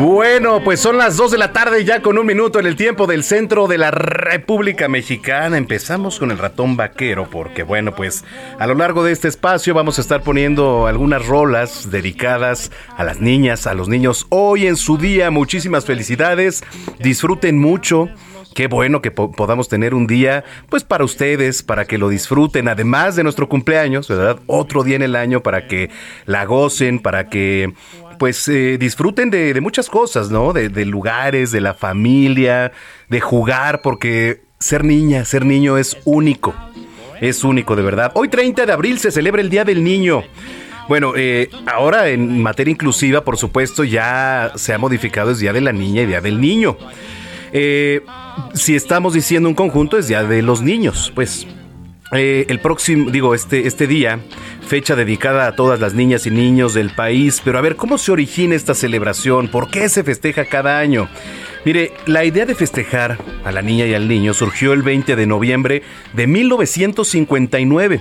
Bueno, pues son las 2 de la tarde ya con un minuto en el tiempo del centro de la República Mexicana. Empezamos con el ratón vaquero porque bueno, pues a lo largo de este espacio vamos a estar poniendo algunas rolas dedicadas a las niñas, a los niños hoy en su día. Muchísimas felicidades, disfruten mucho. Qué bueno que podamos tener un día, pues para ustedes, para que lo disfruten, además de nuestro cumpleaños, ¿verdad? Otro día en el año para que la gocen, para que pues eh, disfruten de, muchas cosas, ¿no? De, lugares, de la familia, de jugar, porque ser niña, ser niño es único. Es único, de verdad. Hoy 30 de abril se celebra el Día del Niño. Bueno, eh, ahora en materia inclusiva, por supuesto, ya se ha modificado es Día de la Niña y Día del Niño. Eh, si estamos diciendo un conjunto, es Día de los Niños, pues eh, el próximo, digo, este, este día, fecha dedicada a todas las niñas y niños del país. Pero a ver, ¿cómo se origina esta celebración? ¿Por qué se festeja cada año? Mire, la idea de festejar a la niña y al niño surgió el 20 de noviembre de 1959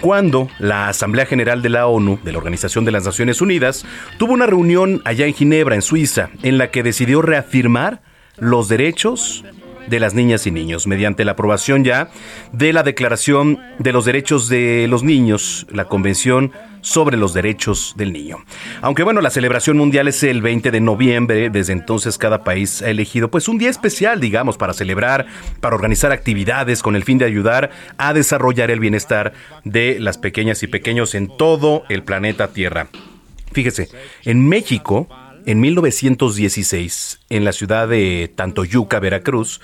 cuando la Asamblea General de la ONU, de la Organización de las Naciones Unidas, tuvo una reunión allá en Ginebra, en Suiza, en la que decidió reafirmar los derechos de las niñas y niños, mediante la aprobación ya de la Declaración de los Derechos de los Niños, la Convención sobre los Derechos del Niño. Aunque bueno, la celebración mundial es el 20 de noviembre, desde entonces cada país ha elegido pues un día especial, digamos, para celebrar, para organizar actividades con el fin de ayudar a desarrollar el bienestar de las pequeñas y pequeños en todo el planeta Tierra. Fíjese, en México, en 1916, en la ciudad de Tantoyuca, Veracruz,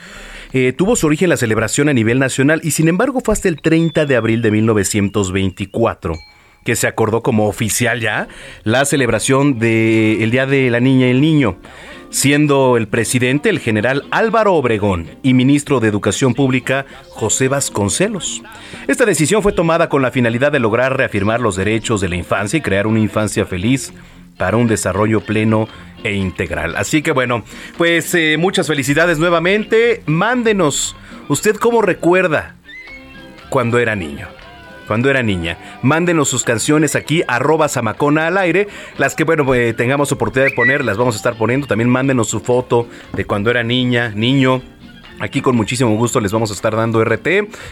eh, tuvo su origen la celebración a nivel nacional y sin embargo fue hasta el 30 de abril de 1924 que se acordó como oficial ya la celebración del Día de la Niña y el Niño, siendo el presidente el general Álvaro Obregón y ministro de Educación Pública José Vasconcelos. Esta decisión fue tomada con la finalidad de lograr reafirmar los derechos de la infancia y crear una infancia feliz para un desarrollo pleno e integral. Así que bueno, pues eh, muchas felicidades nuevamente. Mándenos, ¿usted cómo recuerda cuando era niño? cuando era niña. Mándenos sus canciones aquí, arroba Samacona al aire. Las que, bueno, eh, tengamos oportunidad de poner, las vamos a estar poniendo. También mándenos su foto de cuando era niña, niño. Aquí con muchísimo gusto les vamos a estar dando RT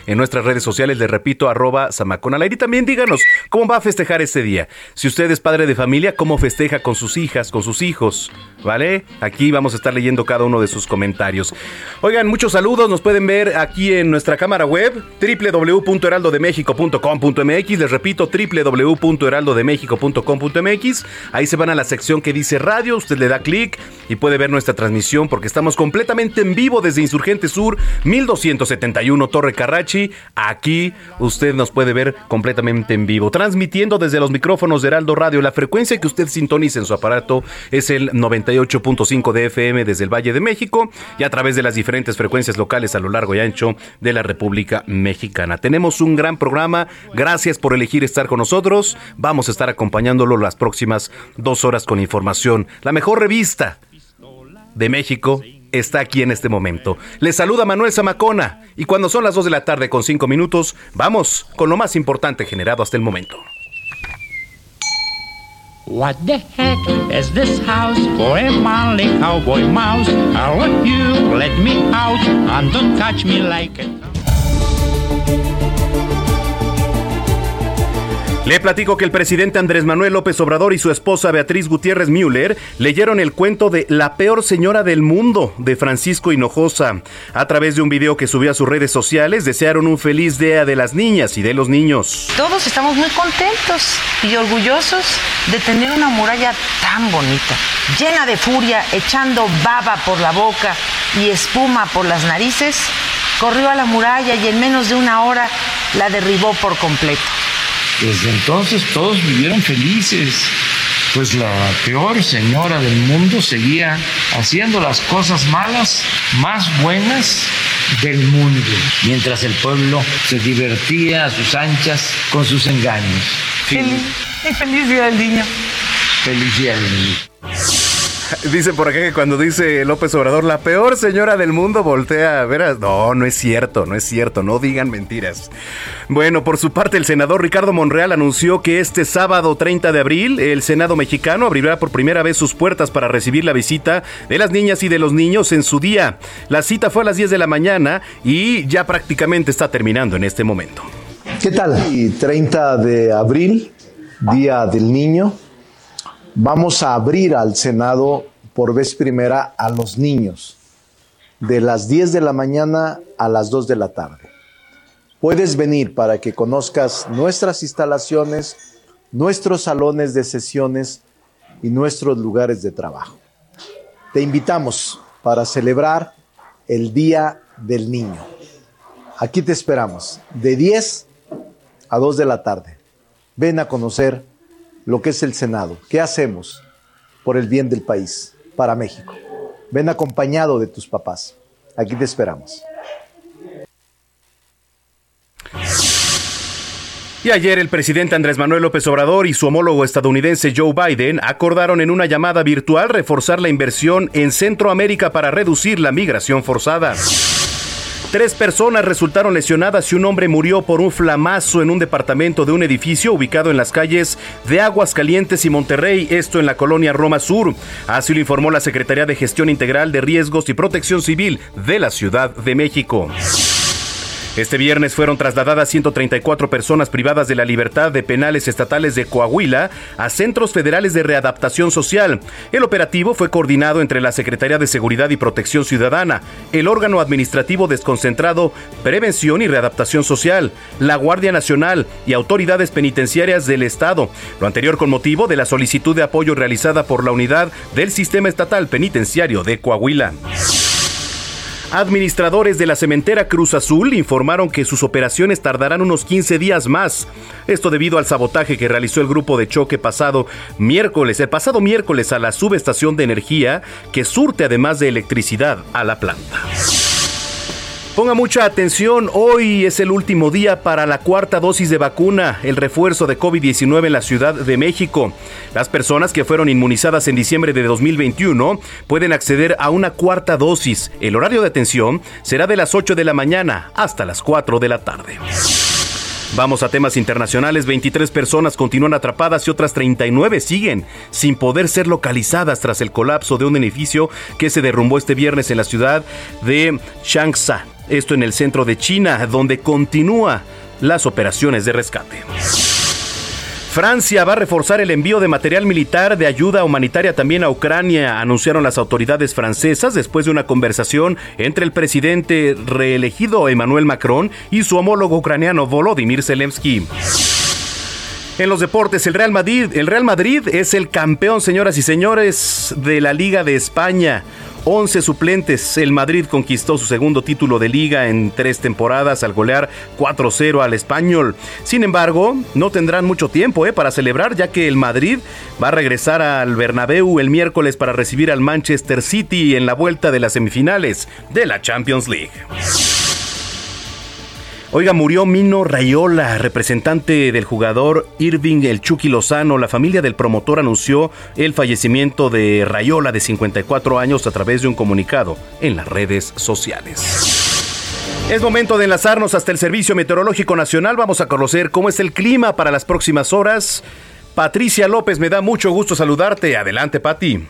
en nuestras redes sociales, les repito, arroba Samaconalair. Y también díganos cómo va a festejar este día. Si usted es padre de familia, cómo festeja con sus hijas, con sus hijos, ¿vale? Aquí vamos a estar leyendo cada uno de sus comentarios. Oigan, muchos saludos, nos pueden ver aquí en nuestra cámara web, www.heraldodemexico.com.mx, les repito, www.heraldodemexico.com.mx, ahí se van a la sección que dice radio, usted le da clic y puede ver nuestra transmisión porque estamos completamente en vivo desde Insurgente Sur, 1271 Torre Carrachi. Aquí usted nos puede ver completamente en vivo, transmitiendo desde los micrófonos de Heraldo Radio. La frecuencia que usted sintoniza en su aparato es el 98.5 de FM desde el Valle de México y a través de las diferentes frecuencias locales a lo largo y ancho de la República Mexicana. Tenemos un gran programa. Gracias por elegir estar con nosotros. Vamos a estar acompañándolo las próximas dos horas con información. La mejor revista de México está aquí en este momento. Les saluda Manuel Zamacona y cuando son las 2 de la tarde con 5 minutos, vamos con lo más importante generado hasta el momento. What the heck is this house for a manly cowboy mouse? I want you let me out and don't touch me like a... Le platico que el presidente Andrés Manuel López Obrador y su esposa Beatriz Gutiérrez Müller leyeron el cuento de La peor señora del mundo de Francisco Hinojosa. A través de un video que subió a sus redes sociales, desearon un feliz día de las niñas y de los niños. Todos estamos muy contentos y orgullosos de tener una muralla tan bonita, llena de furia, echando baba por la boca y espuma por las narices. Corrió a la muralla y en menos de una hora la derribó por completo. Desde entonces todos vivieron felices, pues la peor señora del mundo seguía haciendo las cosas malas más buenas del mundo, mientras el pueblo se divertía a sus anchas con sus engaños. Feliz, feliz día del niño. Feliz día del niño. Dice por acá que cuando dice López Obrador, la peor señora del mundo, voltea a ver. No, no es cierto, no es cierto, no digan mentiras. Bueno, por su parte, el senador Ricardo Monreal anunció que este sábado 30 de abril, el Senado mexicano abrirá por primera vez sus puertas para recibir la visita de las niñas y de los niños en su día. La cita fue a las 10 de la mañana y ya prácticamente está terminando en este momento. ¿Qué tal? 30 de abril, Día del Niño vamos a abrir al Senado por vez primera a los niños, de las 10 de la mañana a las 2 de la tarde. Puedes venir para que conozcas nuestras instalaciones, nuestros salones de sesiones y nuestros lugares de trabajo. Te invitamos para celebrar el Día del Niño. Aquí te esperamos, de 10 a 2 de la tarde. Ven a conocer lo que es el Senado. ¿Qué hacemos por el bien del país, para México? Ven acompañado de tus papás. Aquí te esperamos. Y ayer el presidente Andrés Manuel López Obrador y su homólogo estadounidense Joe Biden acordaron en una llamada virtual reforzar la inversión en Centroamérica para reducir la migración forzada. Tres personas resultaron lesionadas y un hombre murió por un flamazo en un departamento de un edificio ubicado en las calles de Aguas Calientes y Monterrey, esto en la colonia Roma Sur. Así lo informó la Secretaría de Gestión Integral de Riesgos y Protección Civil de la Ciudad de México. Este viernes fueron trasladadas 134 personas privadas de la libertad de penales estatales de Coahuila a centros federales de readaptación social. El operativo fue coordinado entre la Secretaría de Seguridad y Protección Ciudadana, el órgano administrativo desconcentrado Prevención y Readaptación Social, la Guardia Nacional y autoridades penitenciarias del Estado. Lo anterior con motivo de la solicitud de apoyo realizada por la unidad del Sistema Estatal Penitenciario de Coahuila. Administradores de la cementera Cruz Azul informaron que sus operaciones tardarán unos 15 días más. Esto debido al sabotaje que realizó el grupo de choque pasado miércoles, el pasado miércoles a la subestación de energía que surte además de electricidad a la planta. Ponga mucha atención, hoy es el último día para la cuarta dosis de vacuna, el refuerzo de COVID-19 en la Ciudad de México. Las personas que fueron inmunizadas en diciembre de 2021 pueden acceder a una cuarta dosis. El horario de atención será de las 8 de la mañana hasta las 4 de la tarde. Vamos a temas internacionales. 23 personas continúan atrapadas y otras 39 siguen sin poder ser localizadas tras el colapso de un edificio que se derrumbó este viernes en la ciudad de Changsha esto en el centro de China, donde continúa las operaciones de rescate. Francia va a reforzar el envío de material militar de ayuda humanitaria también a Ucrania, anunciaron las autoridades francesas después de una conversación entre el presidente reelegido Emmanuel Macron y su homólogo ucraniano Volodymyr Zelensky. En los deportes, el Real Madrid, el Real Madrid es el campeón, señoras y señores, de la Liga de España. 11 suplentes. El Madrid conquistó su segundo título de liga en tres temporadas al golear 4-0 al español. Sin embargo, no tendrán mucho tiempo eh, para celebrar ya que el Madrid va a regresar al Bernabéu el miércoles para recibir al Manchester City en la vuelta de las semifinales de la Champions League. Oiga, murió Mino Rayola, representante del jugador Irving El Chucky Lozano. La familia del promotor anunció el fallecimiento de Rayola de 54 años a través de un comunicado en las redes sociales. Es momento de enlazarnos hasta el Servicio Meteorológico Nacional. Vamos a conocer cómo es el clima para las próximas horas. Patricia López, me da mucho gusto saludarte. Adelante, Pati.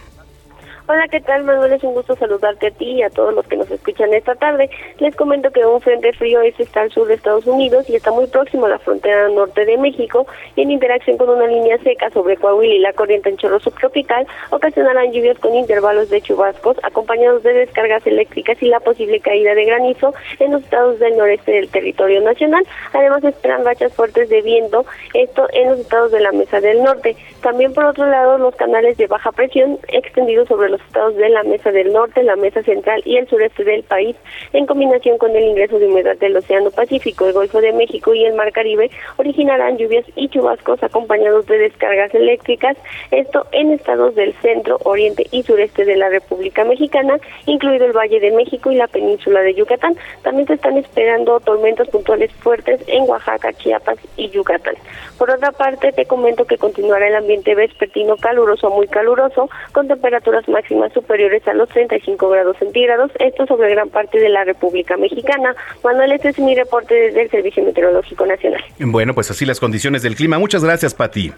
Hola, ¿qué tal, Manuel? Es un gusto saludarte a ti y a todos los que nos escuchan esta tarde. Les comento que un frente frío este está al sur de Estados Unidos y está muy próximo a la frontera norte de México y en interacción con una línea seca sobre Coahuila y la corriente en chorro subtropical ocasionarán lluvias con intervalos de chubascos acompañados de descargas eléctricas y la posible caída de granizo en los estados del noreste del territorio nacional. Además, esperan rachas fuertes de viento, esto en los estados de la Mesa del Norte. También, por otro lado, los canales de baja presión extendidos sobre los estados de la Mesa del Norte, la Mesa Central y el sureste del país, en combinación con el ingreso de humedad del Océano Pacífico, el Golfo de México y el Mar Caribe, originarán lluvias y chubascos acompañados de descargas eléctricas, esto en estados del centro, oriente y sureste de la República Mexicana, incluido el Valle de México y la península de Yucatán. También se están esperando tormentas puntuales fuertes en Oaxaca, Chiapas y Yucatán. Por otra parte, te comento que continuará el ambiente vespertino caluroso muy caluroso, con temperaturas máximas superiores a los 35 grados centígrados, esto sobre gran parte de la República Mexicana. Manuel, este es mi reporte desde el Servicio Meteorológico Nacional. Bueno, pues así las condiciones del clima. Muchas gracias, Pati.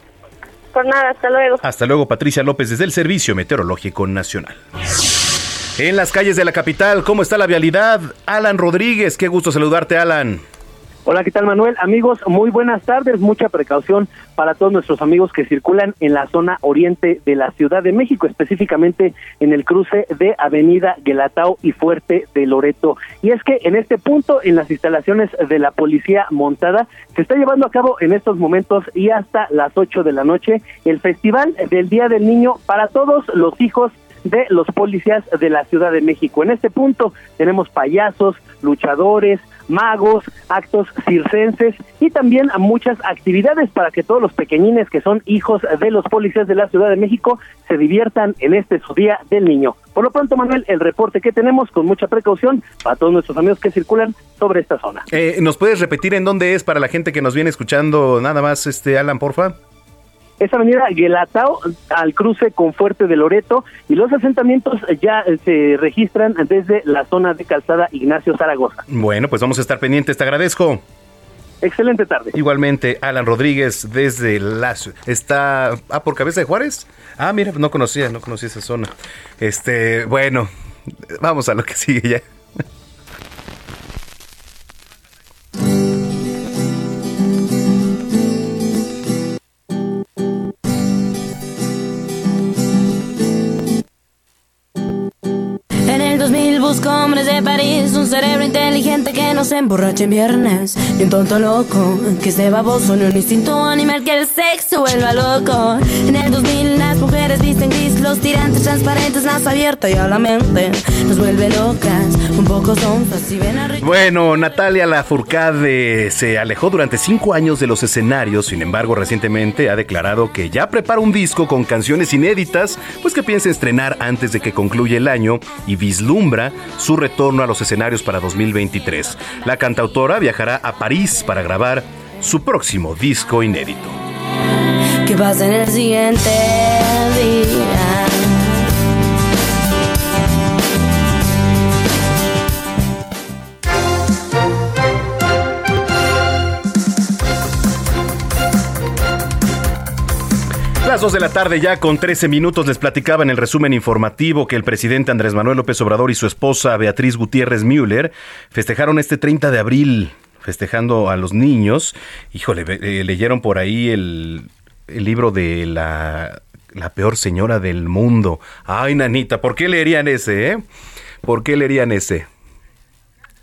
Por nada, hasta luego. Hasta luego, Patricia López, desde el Servicio Meteorológico Nacional. En las calles de la capital, ¿cómo está la vialidad? Alan Rodríguez, qué gusto saludarte, Alan. Hola, ¿qué tal Manuel? Amigos, muy buenas tardes. Mucha precaución para todos nuestros amigos que circulan en la zona oriente de la Ciudad de México, específicamente en el cruce de Avenida Guelatao y Fuerte de Loreto. Y es que en este punto, en las instalaciones de la Policía Montada, se está llevando a cabo en estos momentos y hasta las 8 de la noche el Festival del Día del Niño para todos los hijos de los policías de la Ciudad de México. En este punto tenemos payasos, luchadores, magos, actos circenses y también a muchas actividades para que todos los pequeñines que son hijos de los policías de la Ciudad de México se diviertan en este su día del niño. Por lo pronto, Manuel, el reporte que tenemos con mucha precaución para todos nuestros amigos que circulan sobre esta zona. Eh, ¿Nos puedes repetir en dónde es para la gente que nos viene escuchando nada más, este Alan, porfa? Es avenida Guelatao al cruce con Fuerte de Loreto y los asentamientos ya se registran desde la zona de calzada Ignacio Zaragoza. Bueno, pues vamos a estar pendientes, te agradezco. Excelente tarde. Igualmente, Alan Rodríguez desde la está ah por Cabeza de Juárez. Ah, mira, no conocía, no conocía esa zona. Este, bueno, vamos a lo que sigue ya. Busco hombres de París, un cerebro inteligente que no se emborrache en viernes, ni un tonto loco que esté baboso, ni un instinto animal que el sexo vuelva loco. En el 2000 las mujeres visten gris, los tirantes transparentes, más abierta y a la mente nos vuelve locas, un poco sonfas y ven a Bueno, Natalia Lafourcade se alejó durante cinco años de los escenarios, sin embargo recientemente ha declarado que ya prepara un disco con canciones inéditas, pues que piensa estrenar antes de que concluya el año y vislumbra su retorno a los escenarios para 2023. La cantautora viajará a París para grabar su próximo disco inédito. Las 2 de la tarde ya con 13 minutos les platicaba en el resumen informativo que el presidente Andrés Manuel López Obrador y su esposa Beatriz Gutiérrez Müller festejaron este 30 de abril, festejando a los niños. Híjole, eh, leyeron por ahí el, el libro de la, la peor señora del mundo. Ay, nanita, ¿por qué leerían ese, eh? ¿Por qué leerían ese?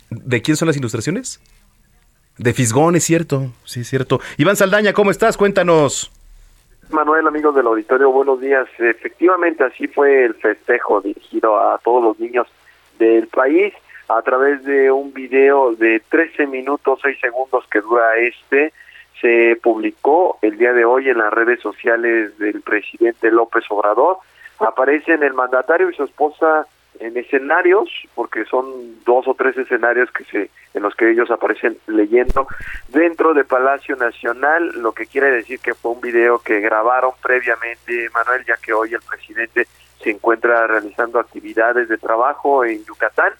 ¿De quién son las ilustraciones? De Fisgón, es cierto, sí, es cierto. Iván Saldaña, ¿cómo estás? Cuéntanos. Manuel, amigos del auditorio, buenos días. Efectivamente, así fue el festejo dirigido a todos los niños del país a través de un video de 13 minutos 6 segundos que dura este. Se publicó el día de hoy en las redes sociales del presidente López Obrador. Aparecen el mandatario y su esposa en escenarios, porque son dos o tres escenarios que se, en los que ellos aparecen leyendo dentro de Palacio Nacional, lo que quiere decir que fue un video que grabaron previamente, Manuel, ya que hoy el presidente se encuentra realizando actividades de trabajo en Yucatán.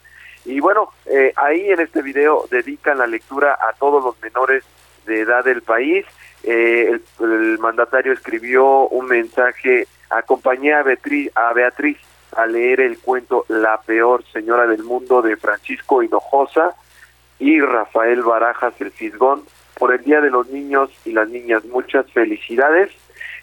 Y bueno, eh, ahí en este video dedican la lectura a todos los menores de edad del país. Eh, el, mandatario escribió un mensaje, acompañé a Beatriz, a Beatriz a leer el cuento La peor señora del mundo de Francisco Hinojosa y Rafael Barajas el Fisgón por el Día de los Niños y las Niñas. Muchas felicidades.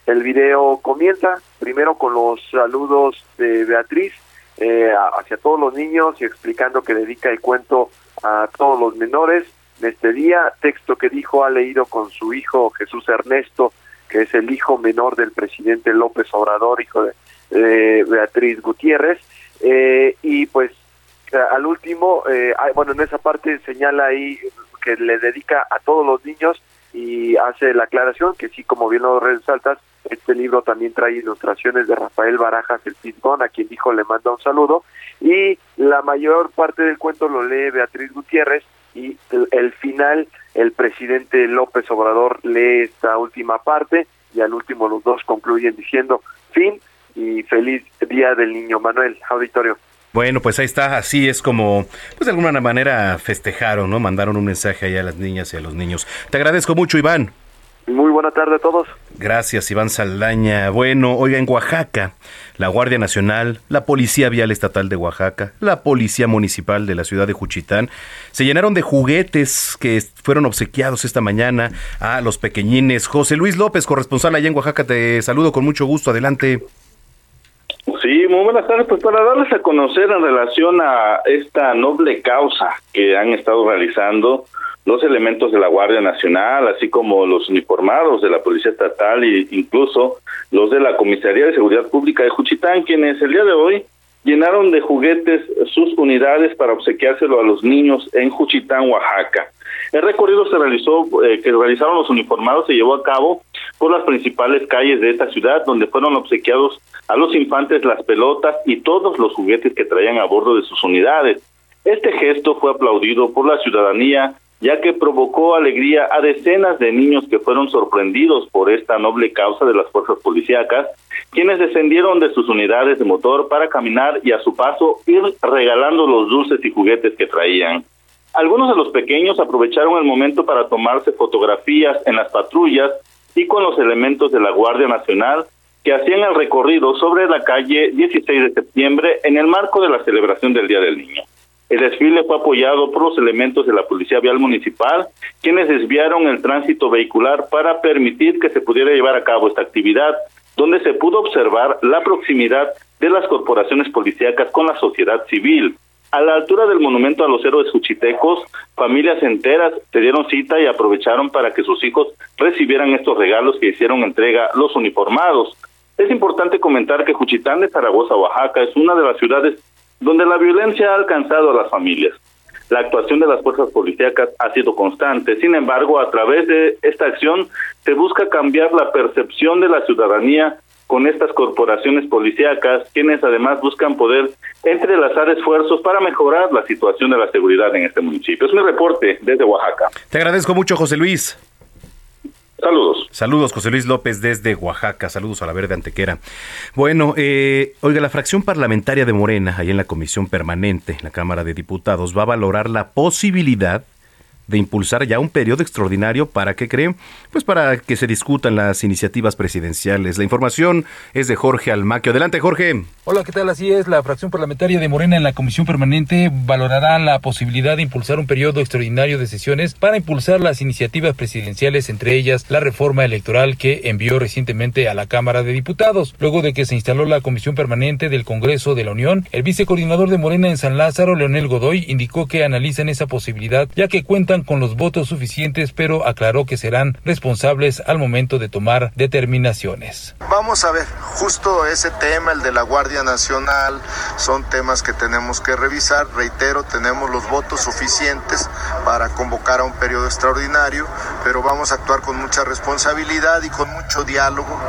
El video comienza primero con los saludos de Beatriz eh, hacia todos los niños y explicando que dedica el cuento a todos los menores de este día, texto que dijo ha leído con su hijo Jesús Ernesto, que es el hijo menor del presidente López Obrador, hijo de Beatriz Gutiérrez, eh, y pues al último, eh, bueno, en esa parte señala ahí que le dedica a todos los niños y hace la aclaración que sí, como bien lo resaltas, este libro también trae ilustraciones de Rafael Barajas, el Pintón, a quien dijo le manda un saludo, y la mayor parte del cuento lo lee Beatriz Gutiérrez, y el, final, el presidente López Obrador lee esta última parte, y al último los dos concluyen diciendo, fin, y feliz Día del Niño Manuel, auditorio. Bueno, pues ahí está, así es como, pues de alguna manera festejaron, ¿no? Mandaron un mensaje ahí a las niñas y a los niños. Te agradezco mucho, Iván. Muy buena tarde a todos. Gracias, Iván Saldaña. Bueno, oiga, en Oaxaca, la Guardia Nacional, la Policía Vial Estatal de Oaxaca, la Policía Municipal de la ciudad de Juchitán, se llenaron de juguetes que fueron obsequiados esta mañana a los pequeñines. José Luis López, corresponsal allá en Oaxaca, te saludo con mucho gusto. Adelante. Sí, muy buenas tardes. Pues para darles a conocer en relación a esta noble causa que han estado realizando los elementos de la Guardia Nacional, así como los uniformados de la Policía Estatal e incluso los de la Comisaría de Seguridad Pública de Juchitán, quienes el día de hoy llenaron de juguetes sus unidades para obsequiárselo a los niños en Juchitán, Oaxaca. El recorrido se realizó, eh, que realizaron los uniformados, se llevó a cabo por las principales calles de esta ciudad, donde fueron obsequiados a los infantes las pelotas y todos los juguetes que traían a bordo de sus unidades. Este gesto fue aplaudido por la ciudadanía, ya que provocó alegría a decenas de niños que fueron sorprendidos por esta noble causa de las fuerzas policíacas, quienes descendieron de sus unidades de motor para caminar y a su paso ir regalando los dulces y juguetes que traían. Algunos de los pequeños aprovecharon el momento para tomarse fotografías en las patrullas y con los elementos de la Guardia Nacional que hacían el recorrido sobre la calle 16 de septiembre en el marco de la celebración del Día del Niño. El desfile fue apoyado por los elementos de la Policía Vial Municipal, quienes desviaron el tránsito vehicular para permitir que se pudiera llevar a cabo esta actividad, donde se pudo observar la proximidad de las corporaciones policíacas con la sociedad civil, a la altura del monumento a los héroes juchitecos, familias enteras se dieron cita y aprovecharon para que sus hijos recibieran estos regalos que hicieron entrega los uniformados. Es importante comentar que Juchitán de Zaragoza, Oaxaca, es una de las ciudades donde la violencia ha alcanzado a las familias. La actuación de las fuerzas policíacas ha sido constante. Sin embargo, a través de esta acción se busca cambiar la percepción de la ciudadanía con estas corporaciones policíacas, quienes además buscan poder entrelazar esfuerzos para mejorar la situación de la seguridad en este municipio. Es mi reporte desde Oaxaca. Te agradezco mucho, José Luis. Saludos. Saludos, José Luis López desde Oaxaca. Saludos a la Verde Antequera. Bueno, eh, oiga, la fracción parlamentaria de Morena, ahí en la Comisión Permanente, la Cámara de Diputados, va a valorar la posibilidad de impulsar ya un periodo extraordinario para que creen, pues para que se discutan las iniciativas presidenciales. La información es de Jorge Almaquio. Adelante, Jorge. Hola, ¿qué tal? Así es, la fracción parlamentaria de Morena en la Comisión Permanente valorará la posibilidad de impulsar un periodo extraordinario de sesiones para impulsar las iniciativas presidenciales, entre ellas la reforma electoral que envió recientemente a la Cámara de Diputados. Luego de que se instaló la Comisión Permanente del Congreso de la Unión, el vicecoordinador de Morena en San Lázaro, Leonel Godoy, indicó que analizan esa posibilidad ya que cuentan con los votos suficientes, pero aclaró que serán responsables al momento de tomar determinaciones. Vamos a ver, justo ese tema, el de la Guardia Nacional, son temas que tenemos que revisar. Reitero, tenemos los votos suficientes para convocar a un periodo extraordinario, pero vamos a actuar con mucha responsabilidad y con mucho diálogo.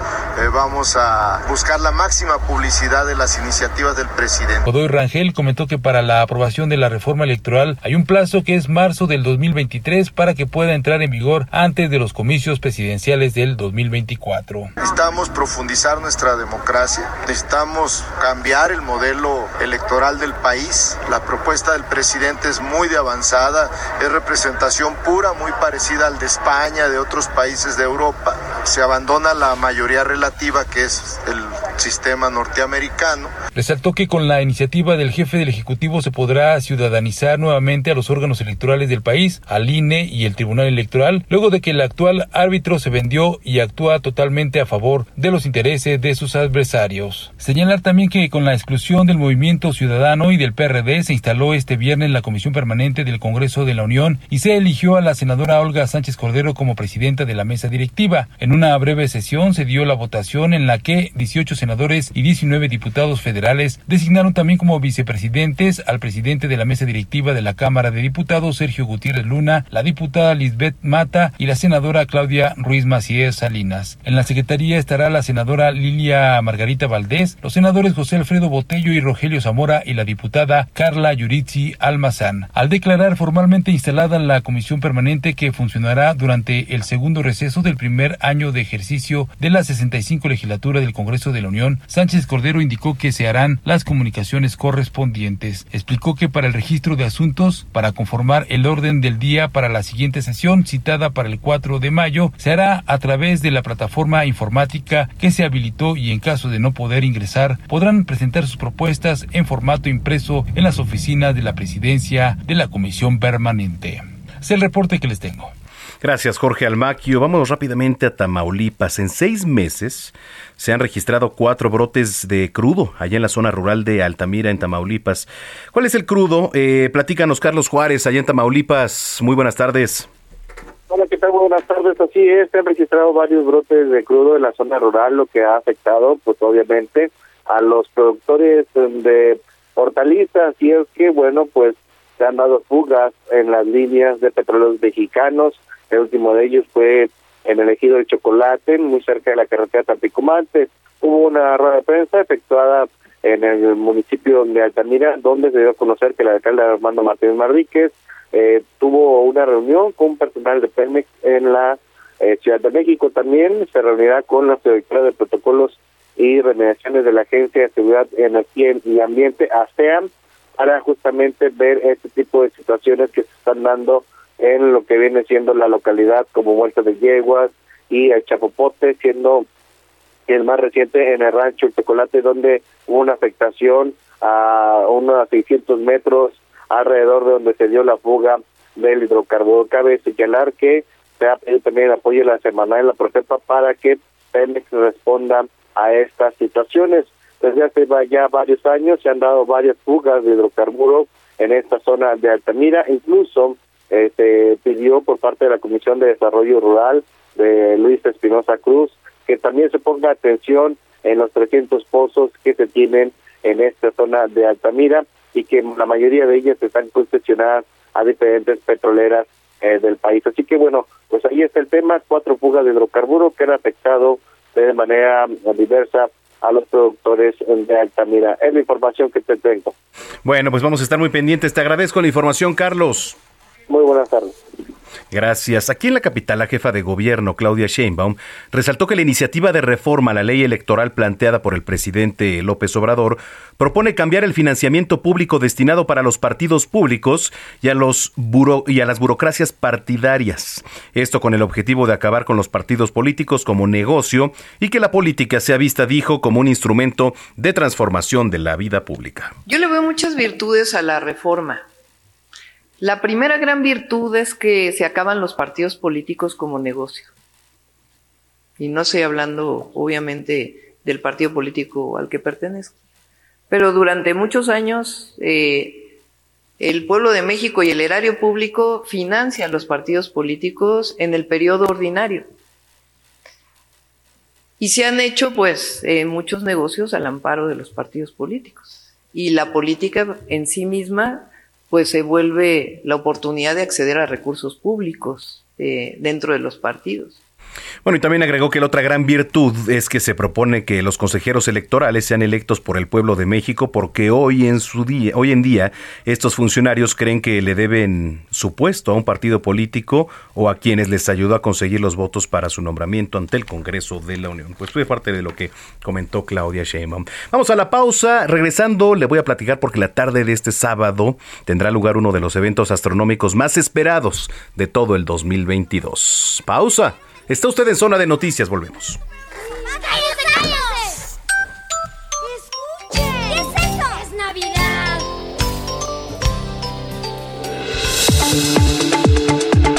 Eh, vamos a buscar la máxima publicidad de las iniciativas del presidente. Godoy Rangel comentó que para la aprobación de la reforma electoral hay un plazo que es marzo del 2020 para que pueda entrar en vigor antes de los comicios presidenciales del 2024. Necesitamos profundizar nuestra democracia, necesitamos cambiar el modelo electoral del país. La propuesta del presidente es muy de avanzada, es representación pura, muy parecida al de España, de otros países de Europa. Se abandona la mayoría relativa, que es el sistema norteamericano. Resaltó que con la iniciativa del jefe del Ejecutivo se podrá ciudadanizar nuevamente a los órganos electorales del país, al INE y el Tribunal Electoral, luego de que el actual árbitro se vendió y actúa totalmente a favor de los intereses de sus adversarios. Señalar también que con la exclusión del Movimiento Ciudadano y del PRD se instaló este viernes la Comisión Permanente del Congreso de la Unión y se eligió a la senadora Olga Sánchez Cordero como presidenta de la mesa directiva. En una breve sesión se dio la votación en la que 18 senadores y 19 diputados federales designaron también como vicepresidentes al presidente de la mesa directiva de la Cámara de Diputados, Sergio Gutiérrez Luna, la diputada Lisbeth Mata y la senadora Claudia Ruiz Macías Salinas. En la secretaría estará la senadora Lilia Margarita Valdés, los senadores José Alfredo Botello y Rogelio Zamora y la diputada Carla Yuritzi Almazán. Al declarar formalmente instalada la comisión permanente que funcionará durante el segundo receso del primer año de ejercicio de la 65 legislatura del Congreso de la Sánchez Cordero indicó que se harán las comunicaciones correspondientes. Explicó que para el registro de asuntos, para conformar el orden del día para la siguiente sesión citada para el 4 de mayo, se hará a través de la plataforma informática que se habilitó y en caso de no poder ingresar, podrán presentar sus propuestas en formato impreso en las oficinas de la presidencia de la Comisión Permanente. Es el reporte que les tengo. Gracias, Jorge Almaquio. Vamos rápidamente a Tamaulipas. En seis meses se han registrado cuatro brotes de crudo allá en la zona rural de Altamira, en Tamaulipas. ¿Cuál es el crudo? Eh, platícanos, Carlos Juárez, allá en Tamaulipas. Muy buenas tardes. Hola, ¿qué tal? Buenas tardes. Así es, se han registrado varios brotes de crudo en la zona rural, lo que ha afectado, pues obviamente, a los productores de hortalizas. Y es que, bueno, pues se han dado fugas en las líneas de petróleos mexicanos el último de ellos fue en el ejido de Chocolate, muy cerca de la carretera Tampico-Mante. Hubo una rueda de prensa efectuada en el municipio de Altamira, donde se dio a conocer que el alcalde Armando Martínez Marríquez eh, tuvo una reunión con personal de Pemex en la eh, Ciudad de México. También se reunirá con la directora de protocolos y remediaciones de la Agencia de Seguridad, Energía y Ambiente, ASEAM, para justamente ver este tipo de situaciones que se están dando en lo que viene siendo la localidad como Vuelta de Yeguas y el Chapopote, siendo el más reciente en el rancho El Chocolate, donde hubo una afectación a unos 600 metros alrededor de donde se dio la fuga del hidrocarburo. Cabe señalar que se ha pedido también el apoyo de la semana en la Profepa para que Pemex responda a estas situaciones. Desde hace ya varios años se han dado varias fugas de hidrocarburo en esta zona de Altamira, incluso se pidió por parte de la Comisión de Desarrollo Rural de Luis Espinosa Cruz que también se ponga atención en los 300 pozos que se tienen en esta zona de Altamira y que la mayoría de ellas están concesionadas a diferentes petroleras eh, del país. Así que bueno, pues ahí está el tema, cuatro fugas de hidrocarburo que han afectado de manera diversa a los productores de Altamira. Es la información que te tengo. Bueno, pues vamos a estar muy pendientes. Te agradezco la información, Carlos. Muy buenas tardes. Gracias. Aquí en la capital, la jefa de gobierno, Claudia Sheinbaum, resaltó que la iniciativa de reforma a la ley electoral planteada por el presidente López Obrador propone cambiar el financiamiento público destinado para los partidos públicos y a, los y a las burocracias partidarias. Esto con el objetivo de acabar con los partidos políticos como negocio y que la política sea vista, dijo, como un instrumento de transformación de la vida pública. Yo le veo muchas virtudes a la reforma la primera gran virtud es que se acaban los partidos políticos como negocio. Y no estoy hablando, obviamente, del partido político al que pertenezco. Pero durante muchos años, eh, el pueblo de México y el erario público financian los partidos políticos en el periodo ordinario. Y se han hecho, pues, eh, muchos negocios al amparo de los partidos políticos. Y la política en sí misma pues se vuelve la oportunidad de acceder a recursos públicos eh, dentro de los partidos. Bueno, y también agregó que la otra gran virtud es que se propone que los consejeros electorales sean electos por el pueblo de México porque hoy en su día, hoy en día estos funcionarios creen que le deben su puesto a un partido político o a quienes les ayudó a conseguir los votos para su nombramiento ante el Congreso de la Unión. Pues fue parte de lo que comentó Claudia Sheinbaum. Vamos a la pausa, regresando le voy a platicar porque la tarde de este sábado tendrá lugar uno de los eventos astronómicos más esperados de todo el 2022. Pausa. Está usted en zona de noticias, volvemos.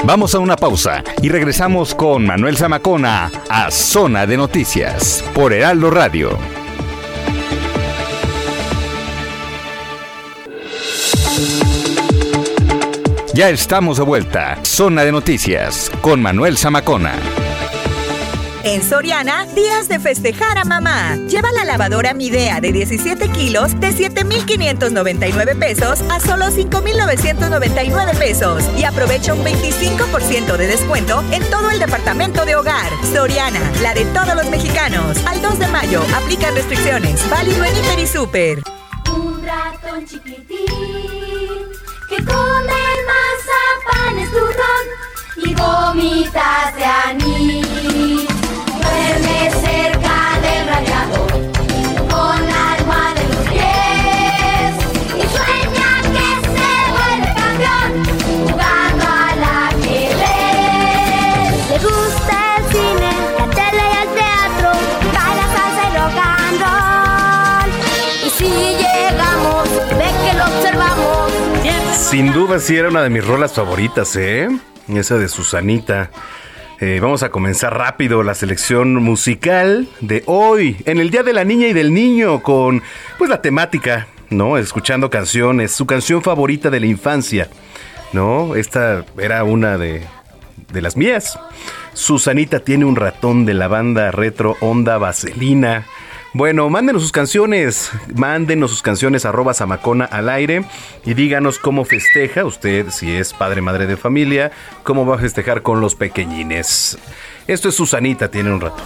Vamos a una pausa y regresamos con Manuel Zamacona a Zona de Noticias por Heraldo Radio. Ya estamos de vuelta. Zona de Noticias con Manuel Zamacona. En Soriana, días de festejar a mamá. Lleva la lavadora Midea de 17 kilos de 7,599 pesos a solo 5,999 pesos. Y aprovecha un 25% de descuento en todo el departamento de hogar. Soriana, la de todos los mexicanos. Al 2 de mayo, aplican restricciones. Válido en Hiper y Super. Un ratón chiquitín que come y gomitas de anís. Sin duda sí era una de mis rolas favoritas, ¿eh? Esa de Susanita. Eh, vamos a comenzar rápido la selección musical de hoy, en el Día de la Niña y del Niño, con pues la temática, ¿no? Escuchando canciones, su canción favorita de la infancia, ¿no? Esta era una de, de las mías. Susanita tiene un ratón de la banda retro Onda Vaselina. Bueno, mándenos sus canciones, mándenos sus canciones arroba Samacona al aire y díganos cómo festeja usted, si es padre, madre de familia, cómo va a festejar con los pequeñines. Esto es Susanita, tiene un ratón.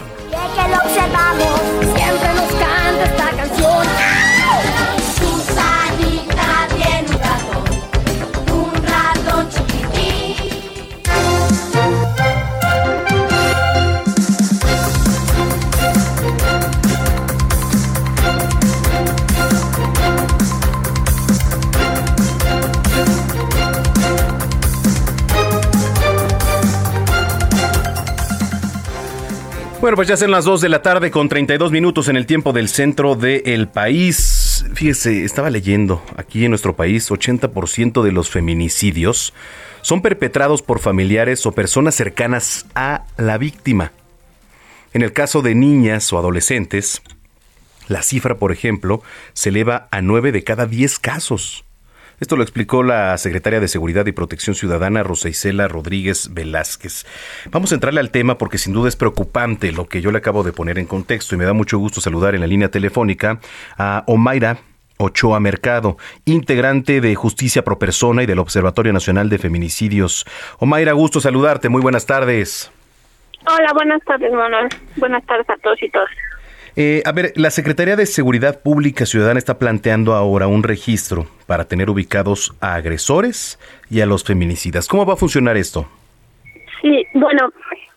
Bueno, pues ya son las 2 de la tarde con 32 minutos en el tiempo del centro del país. Fíjese, estaba leyendo, aquí en nuestro país 80% de los feminicidios son perpetrados por familiares o personas cercanas a la víctima. En el caso de niñas o adolescentes, la cifra, por ejemplo, se eleva a 9 de cada 10 casos. Esto lo explicó la secretaria de Seguridad y Protección Ciudadana, Rosa Isela Rodríguez Velázquez. Vamos a entrarle al tema porque sin duda es preocupante lo que yo le acabo de poner en contexto y me da mucho gusto saludar en la línea telefónica a Omaira Ochoa Mercado, integrante de Justicia Pro Persona y del Observatorio Nacional de Feminicidios. Omaira, gusto saludarte. Muy buenas tardes. Hola, buenas tardes, Manuel. Buenas tardes a todos y todas. Eh, a ver, la Secretaría de Seguridad Pública Ciudadana está planteando ahora un registro para tener ubicados a agresores y a los feminicidas. ¿Cómo va a funcionar esto? Sí, bueno,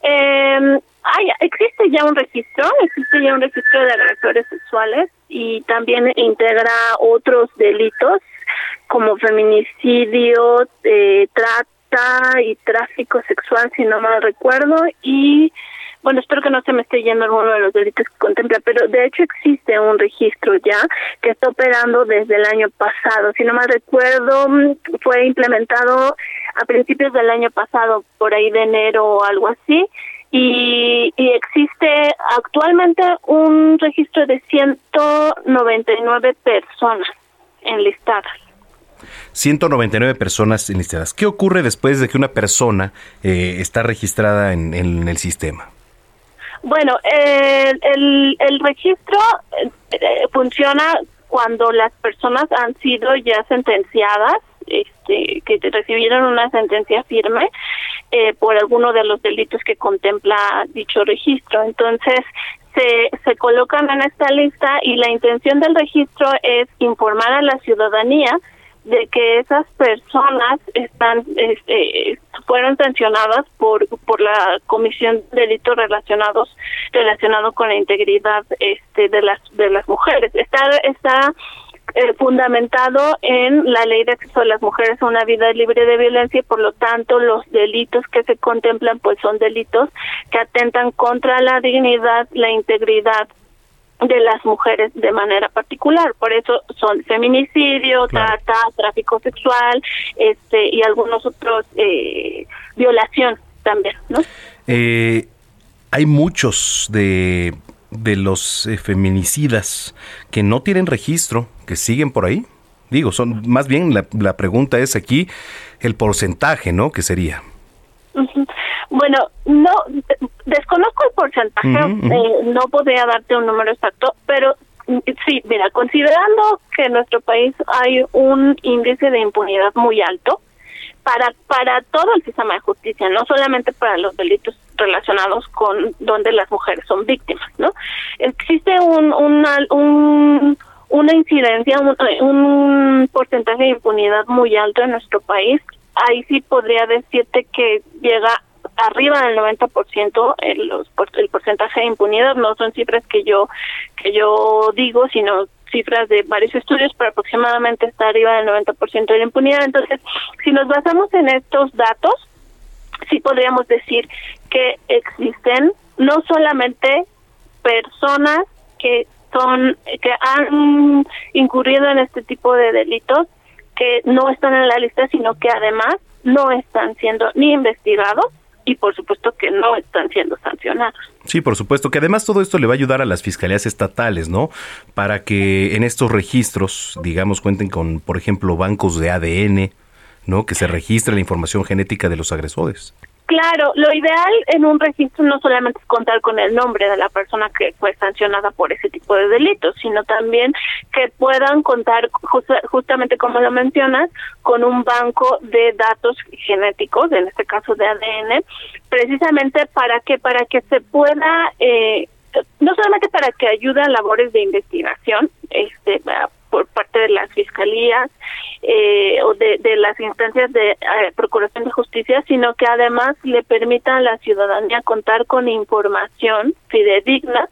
eh, hay, existe ya un registro, existe ya un registro de agresores sexuales y también integra otros delitos como feminicidio, eh, trata y tráfico sexual, si no mal recuerdo, y bueno, espero que no se me esté yendo alguno de los delitos que contempla, pero de hecho existe un registro ya que está operando desde el año pasado. Si no mal recuerdo, fue implementado a principios del año pasado, por ahí de enero o algo así. Y, existe actualmente un registro de 199 personas enlistadas. 199 personas enlistadas. ¿Qué ocurre después de que una persona eh, está registrada en el sistema? Bueno, eh, el, el registro eh, eh, funciona cuando las personas han sido ya sentenciadas, este, que recibieron una sentencia firme eh, por alguno de los delitos que contempla dicho registro. Entonces, se, se colocan en esta lista y la intención del registro es informar a la ciudadanía de que esas personas están este, fueron sancionadas por por la comisión de delitos relacionados relacionado con la integridad este de las de las mujeres. Está está eh, fundamentado en la ley de acceso de las mujeres a una vida libre de violencia y por lo tanto los delitos que se contemplan pues son delitos que atentan contra la dignidad la integridad de las mujeres de manera particular. Por eso son feminicidio, trata, tráfico sexual, este y algunos otros eh, violación también, ¿no? Eh, hay muchos de, de los eh, feminicidas que no tienen registro, que siguen por ahí. Digo, son más bien la, la pregunta es aquí el porcentaje, ¿no? Que sería. Ujú. Bueno, no desconozco el porcentaje, eh, no podría darte un número exacto, pero sí, mira, considerando que en nuestro país hay un índice de impunidad muy alto para para todo el sistema de justicia, no solamente para los delitos relacionados con donde las mujeres son víctimas, ¿no? Existe un una, un una incidencia, un, un porcentaje de impunidad muy alto en nuestro país. Ahí sí podría decirte que llega arriba del 90% el, los, el porcentaje de impunidad. No son cifras que yo que yo digo, sino cifras de varios estudios, pero aproximadamente está arriba del 90% de la impunidad. Entonces, si nos basamos en estos datos, sí podríamos decir que existen no solamente personas que son que han incurrido en este tipo de delitos que no están en la lista, sino que además no están siendo ni investigados y por supuesto que no están siendo sancionados. Sí, por supuesto, que además todo esto le va a ayudar a las fiscalías estatales, ¿no? Para que en estos registros, digamos, cuenten con, por ejemplo, bancos de ADN, ¿no? Que se registre la información genética de los agresores. Claro, lo ideal en un registro no solamente es contar con el nombre de la persona que fue sancionada por ese tipo de delitos, sino también que puedan contar justa- justamente como lo mencionas con un banco de datos genéticos, en este caso de ADN, precisamente para que para que se pueda eh, no solamente para que ayude a labores de investigación, este de las fiscalías eh, o de, de las instancias de eh, procuración de justicia, sino que además le permita a la ciudadanía contar con información fidedigna,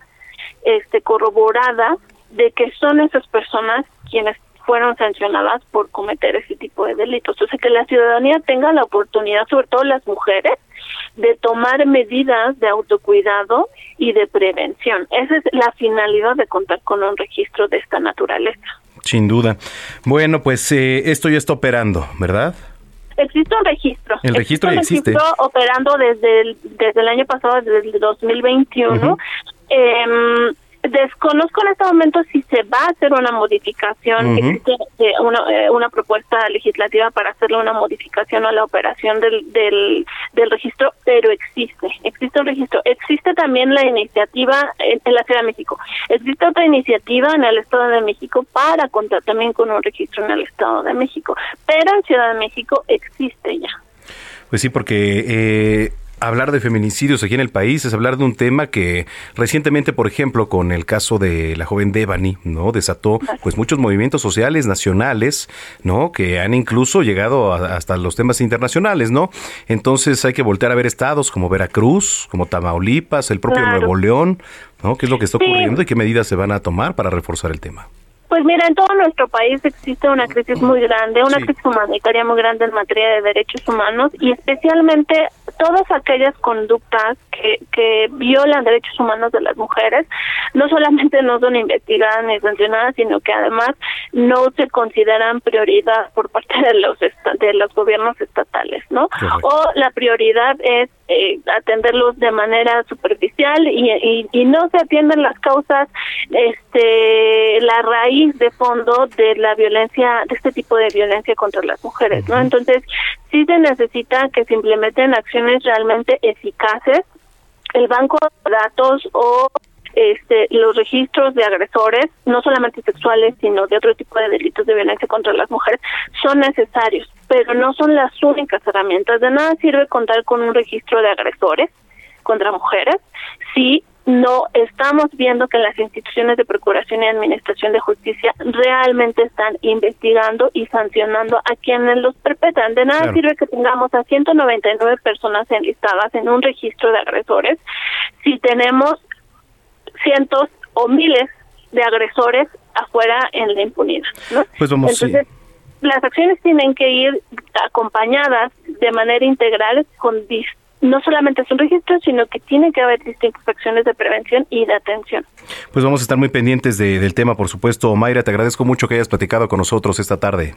este corroborada de que son esas personas quienes fueron sancionadas por cometer ese tipo de delitos. O sea, que la ciudadanía tenga la oportunidad, sobre todo las mujeres, de tomar medidas de autocuidado y de prevención. Esa es la finalidad de contar con un registro de esta naturaleza. Sin duda. Bueno, pues eh, esto ya está operando, ¿verdad? Existe un registro. El registro un existe. registro operando desde el, desde el año pasado, desde el 2021. Ujú. Em, desconozco en este momento si se va a hacer una modificación, existe eh, una, eh, una propuesta legislativa para hacerle una modificación a la operación del, del, del registro, pero existe, existe un registro. Existe también la iniciativa en, en la Ciudad de México. Existe otra iniciativa en el Estado de México para contar también con un registro en el Estado de México, pero en Ciudad de México existe ya. Pues sí, porque eh, hablar de feminicidios aquí en el país es hablar de un tema que recientemente, por ejemplo, con el caso de la joven Devani, ¿no? Desató pues muchos movimientos sociales nacionales, ¿no? Que han incluso llegado a- hasta los temas internacionales, ¿no? Entonces hay que voltear a ver estados como Veracruz, como Tamaulipas, el propio Claro. Nuevo León, ¿no? ¿Qué es lo que está Sí. ocurriendo y qué medidas se van a tomar para reforzar el tema? Pues mira, en todo nuestro país existe una crisis muy grande, una crisis humanitaria muy grande en materia de derechos humanos y especialmente todas aquellas conductas que, que violan derechos humanos de las mujeres, no solamente no son investigadas ni sancionadas, sino que además no se consideran prioridad por parte de los de los gobiernos estatales, ¿no? O la prioridad es eh, atenderlos de manera superficial y, y, y no se atienden las causas, este, la raíz de fondo de la violencia, de este tipo de violencia contra las mujeres, ¿no? Entonces, sí se necesita que se implementen acciones realmente eficaces. El banco de datos o este, los registros de agresores, no solamente sexuales, sino de otro tipo de delitos de violencia contra las mujeres, son necesarios, pero no son las únicas herramientas. De nada sirve contar con un registro de agresores contra mujeres si no estamos viendo que las instituciones de procuración y administración de justicia realmente están investigando y sancionando a quienes los perpetran. De nada Claro. sirve que tengamos a 199 personas enlistadas en un registro de agresores si tenemos cientos o miles de agresores afuera en la impunidad. ¿no? Pues vamos, sí. Las acciones tienen que ir acompañadas de manera integral con dis- no solamente es un registro, sino que tiene que haber distintas acciones de prevención y de atención. Pues vamos a estar muy pendientes de- del tema, por supuesto. Mayra, te agradezco mucho que hayas platicado con nosotros esta tarde.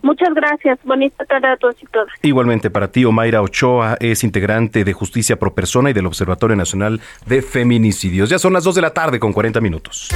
Muchas gracias. Bonita tarde a todos y todas. Igualmente para ti, Omaira Ochoa es integrante de Justicia Pro Persona y del Observatorio Nacional de Feminicidios. Ya son las 2 de la tarde con 40 minutos.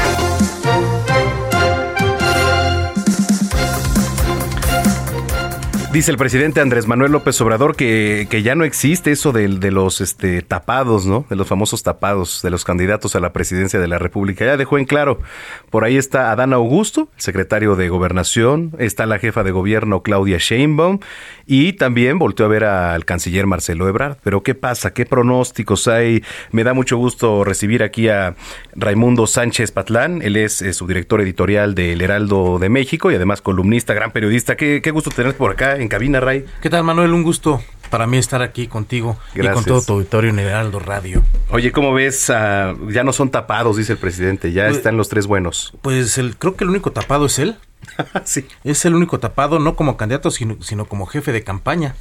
Dice el presidente Andrés Manuel López Obrador que, que ya no existe eso de, de los este, tapados, ¿no? De los famosos tapados de los candidatos a la presidencia de la República. Ya dejó en claro, por ahí está Adán Augusto, secretario de Gobernación, está la jefa de gobierno Claudia Sheinbaum y también volteó a ver al canciller Marcelo Ebrard. Pero ¿qué pasa? ¿Qué pronósticos hay? Me da mucho gusto recibir aquí a Raimundo Sánchez Patlán. Él es, eh, subdirector editorial del Heraldo de México y además columnista, gran periodista. Qué, qué gusto tenerte por acá en cabina, Ray. ¿Qué tal, Manuel? Un gusto para mí estar aquí contigo y Gracias. con todo tu auditorio en Heraldo Radio. Oye, ¿cómo ves? Ah, ya no son tapados, dice el presidente, ya Pues- están los tres buenos. Pues el, creo que el único tapado es él. sí. Es el único tapado, no como candidato, sino, sino como jefe de campaña.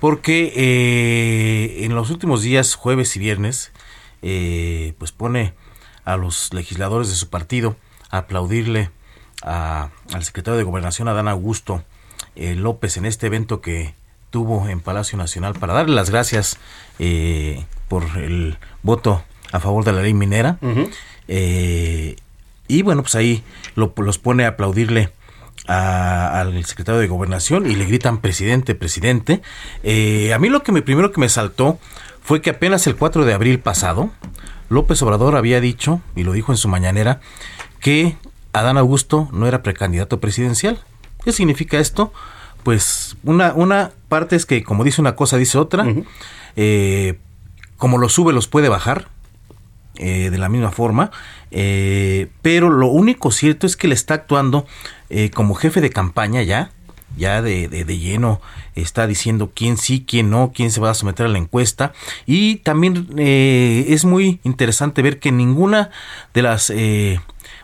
Porque eh, en los últimos días, jueves y viernes, eh, pues pone a los legisladores de su partido a aplaudirle a- al secretario de Gobernación, Adán Augusto eh, López, en este evento que tuvo en Palacio Nacional para darle las gracias eh, por el voto a favor de la ley minera. Eh, y bueno, pues ahí lo- los pone a aplaudirle a- al secretario de Gobernación y le gritan presidente, presidente. Eh, a mí lo que me primero que me saltó fue que apenas el 4 de abril pasado, López Obrador había dicho, y lo dijo en su mañanera, que Adán Augusto no era precandidato presidencial. ¿Qué significa esto? Pues una, una parte es que como dice una cosa, dice otra. Eh, como los sube, los puede bajar eh, de la misma forma, eh, pero lo único cierto es que le está actuando eh, como jefe de campaña ya, ya de, de- de lleno está diciendo quién sí, quién no, quién se va a someter a la encuesta y también eh, es muy interesante ver que ninguna de las eh,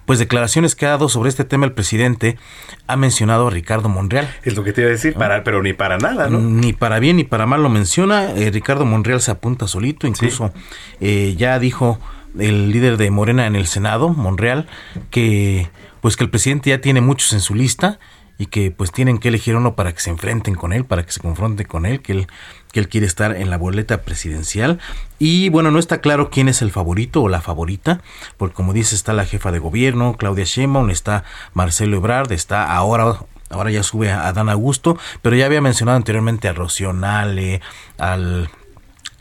pues declaraciones que ha dado sobre este tema el presidente ha mencionado a Ricardo Monreal. Es lo que te iba a decir, para, pero ni para nada, ¿no? Ni para bien ni para mal lo menciona. Eh, Ricardo Monreal se apunta solito, incluso eh, ya dijo el líder de Morena en el Senado, Monreal, que pues que el presidente ya tiene muchos en su lista y que pues tienen que elegir uno para que se enfrenten con él, para que se confronten con él, que él, que él quiere estar en la boleta presidencial. Y bueno, no está claro quién es el favorito o la favorita, porque como dice, está la jefa de gobierno, Claudia Sheinbaum, está Marcelo Ebrard, está ahora ahora ya sube a Dan Augusto, pero ya había mencionado anteriormente a Rocío Nale, al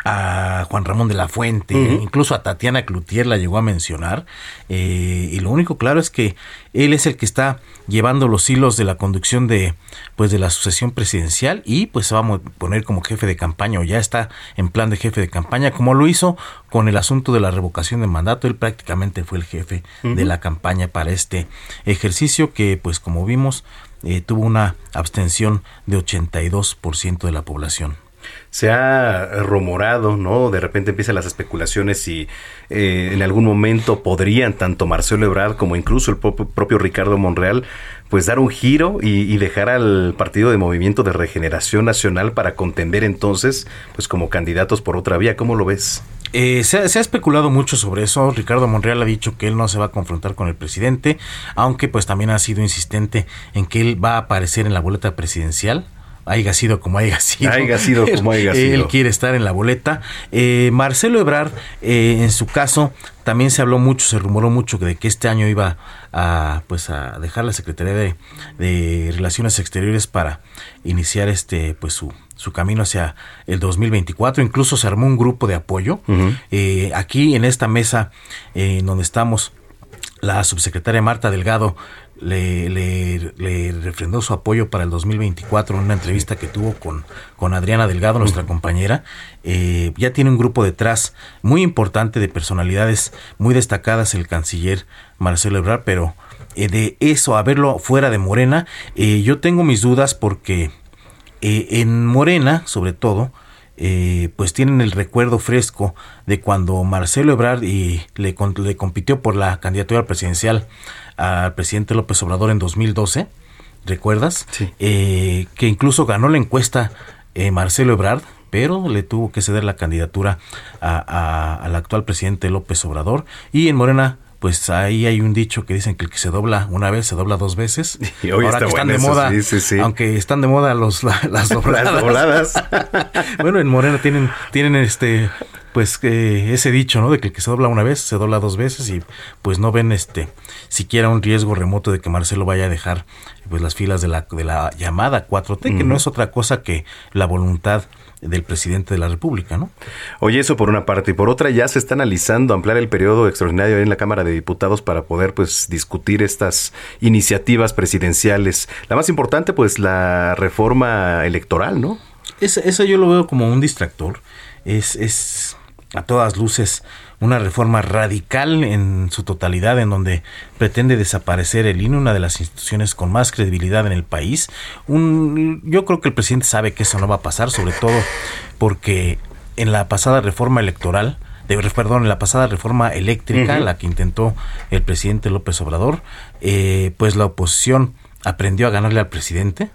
a Juan Ramón de la Fuente, incluso a Tatiana Cloutier la llegó a mencionar, eh, y lo único claro es que él es el que está llevando los hilos de la conducción de pues de la sucesión presidencial y pues se va a poner como jefe de campaña o ya está en plan de jefe de campaña como lo hizo con el asunto de la revocación de mandato, él prácticamente fue el jefe de la campaña para este ejercicio que pues como vimos eh, tuvo una abstención de 82% de la población. Se ha rumorado, ¿no? De repente empiezan las especulaciones si eh, en algún momento podrían tanto Marcelo Ebrard como incluso el propio, Ricardo Monreal pues dar un giro y, y dejar al partido de Movimiento de Regeneración Nacional para contender entonces pues como candidatos por otra vía. ¿Cómo lo ves? Eh, se, ha, se ha especulado mucho sobre eso. Ricardo Monreal ha dicho que él no se va a confrontar con el presidente, aunque pues también ha sido insistente en que él va a aparecer en la boleta presidencial. Haiga sido como haya sido. Haiga sido como haya Él- Él sido. quiere estar en la boleta. Eh, Marcelo Ebrard, eh, en su caso, también se habló mucho, se rumoró mucho de que este año iba a, pues, a dejar la Secretaría de, de Relaciones Exteriores para iniciar este, pues, su, su camino hacia el 2024. Incluso se armó un grupo de apoyo. Eh, aquí en esta mesa eh, en donde estamos, la subsecretaria Marta Delgado le, le, le refrendó su apoyo para el 2024 en una entrevista que tuvo con, con Adriana Delgado, nuestra compañera. Eh, ya tiene un grupo detrás muy importante de personalidades muy destacadas, el canciller Marcelo Ebrard, pero eh, de eso a verlo fuera de Morena, eh, yo tengo mis dudas porque eh, en Morena, sobre todo, eh, pues tienen el recuerdo fresco de cuando Marcelo Ebrard y le, con- le compitió por la candidatura presidencial al presidente López Obrador en 2012, ¿recuerdas? Eh, que incluso ganó la encuesta eh, Marcelo Ebrard, pero le tuvo que ceder la candidatura a- a- al actual presidente López Obrador. Y en Morena, pues ahí hay un dicho que dicen que el que se dobla una vez se dobla dos veces. Y hoy está que están de eso, moda, sí, sí, sí. aunque están de moda los la- las dobladas. Las dobladas. bueno, en Morena tienen tienen este pues eh, ese dicho, ¿no? De que el que se dobla una vez se dobla dos veces y pues no ven este siquiera un riesgo remoto de que Marcelo vaya a dejar pues las filas de la de la llamada 4T, que no es otra cosa que la voluntad del presidente de la República, ¿no? Oye, eso por una parte. Y por otra, ya se está analizando ampliar el periodo extraordinario en la Cámara de Diputados para poder, pues, discutir estas iniciativas presidenciales. La más importante, pues, la reforma electoral, ¿no? Esa, esa yo lo veo como un distractor. Es, es a todas luces una reforma radical en su totalidad en donde pretende desaparecer el INE, una de las instituciones con más credibilidad en el país. Un, yo creo que el presidente sabe que eso no va a pasar, sobre todo porque en la pasada reforma electoral, de, perdón, en la pasada reforma eléctrica, la que intentó el presidente López Obrador, eh, pues la oposición aprendió a ganarle al presidente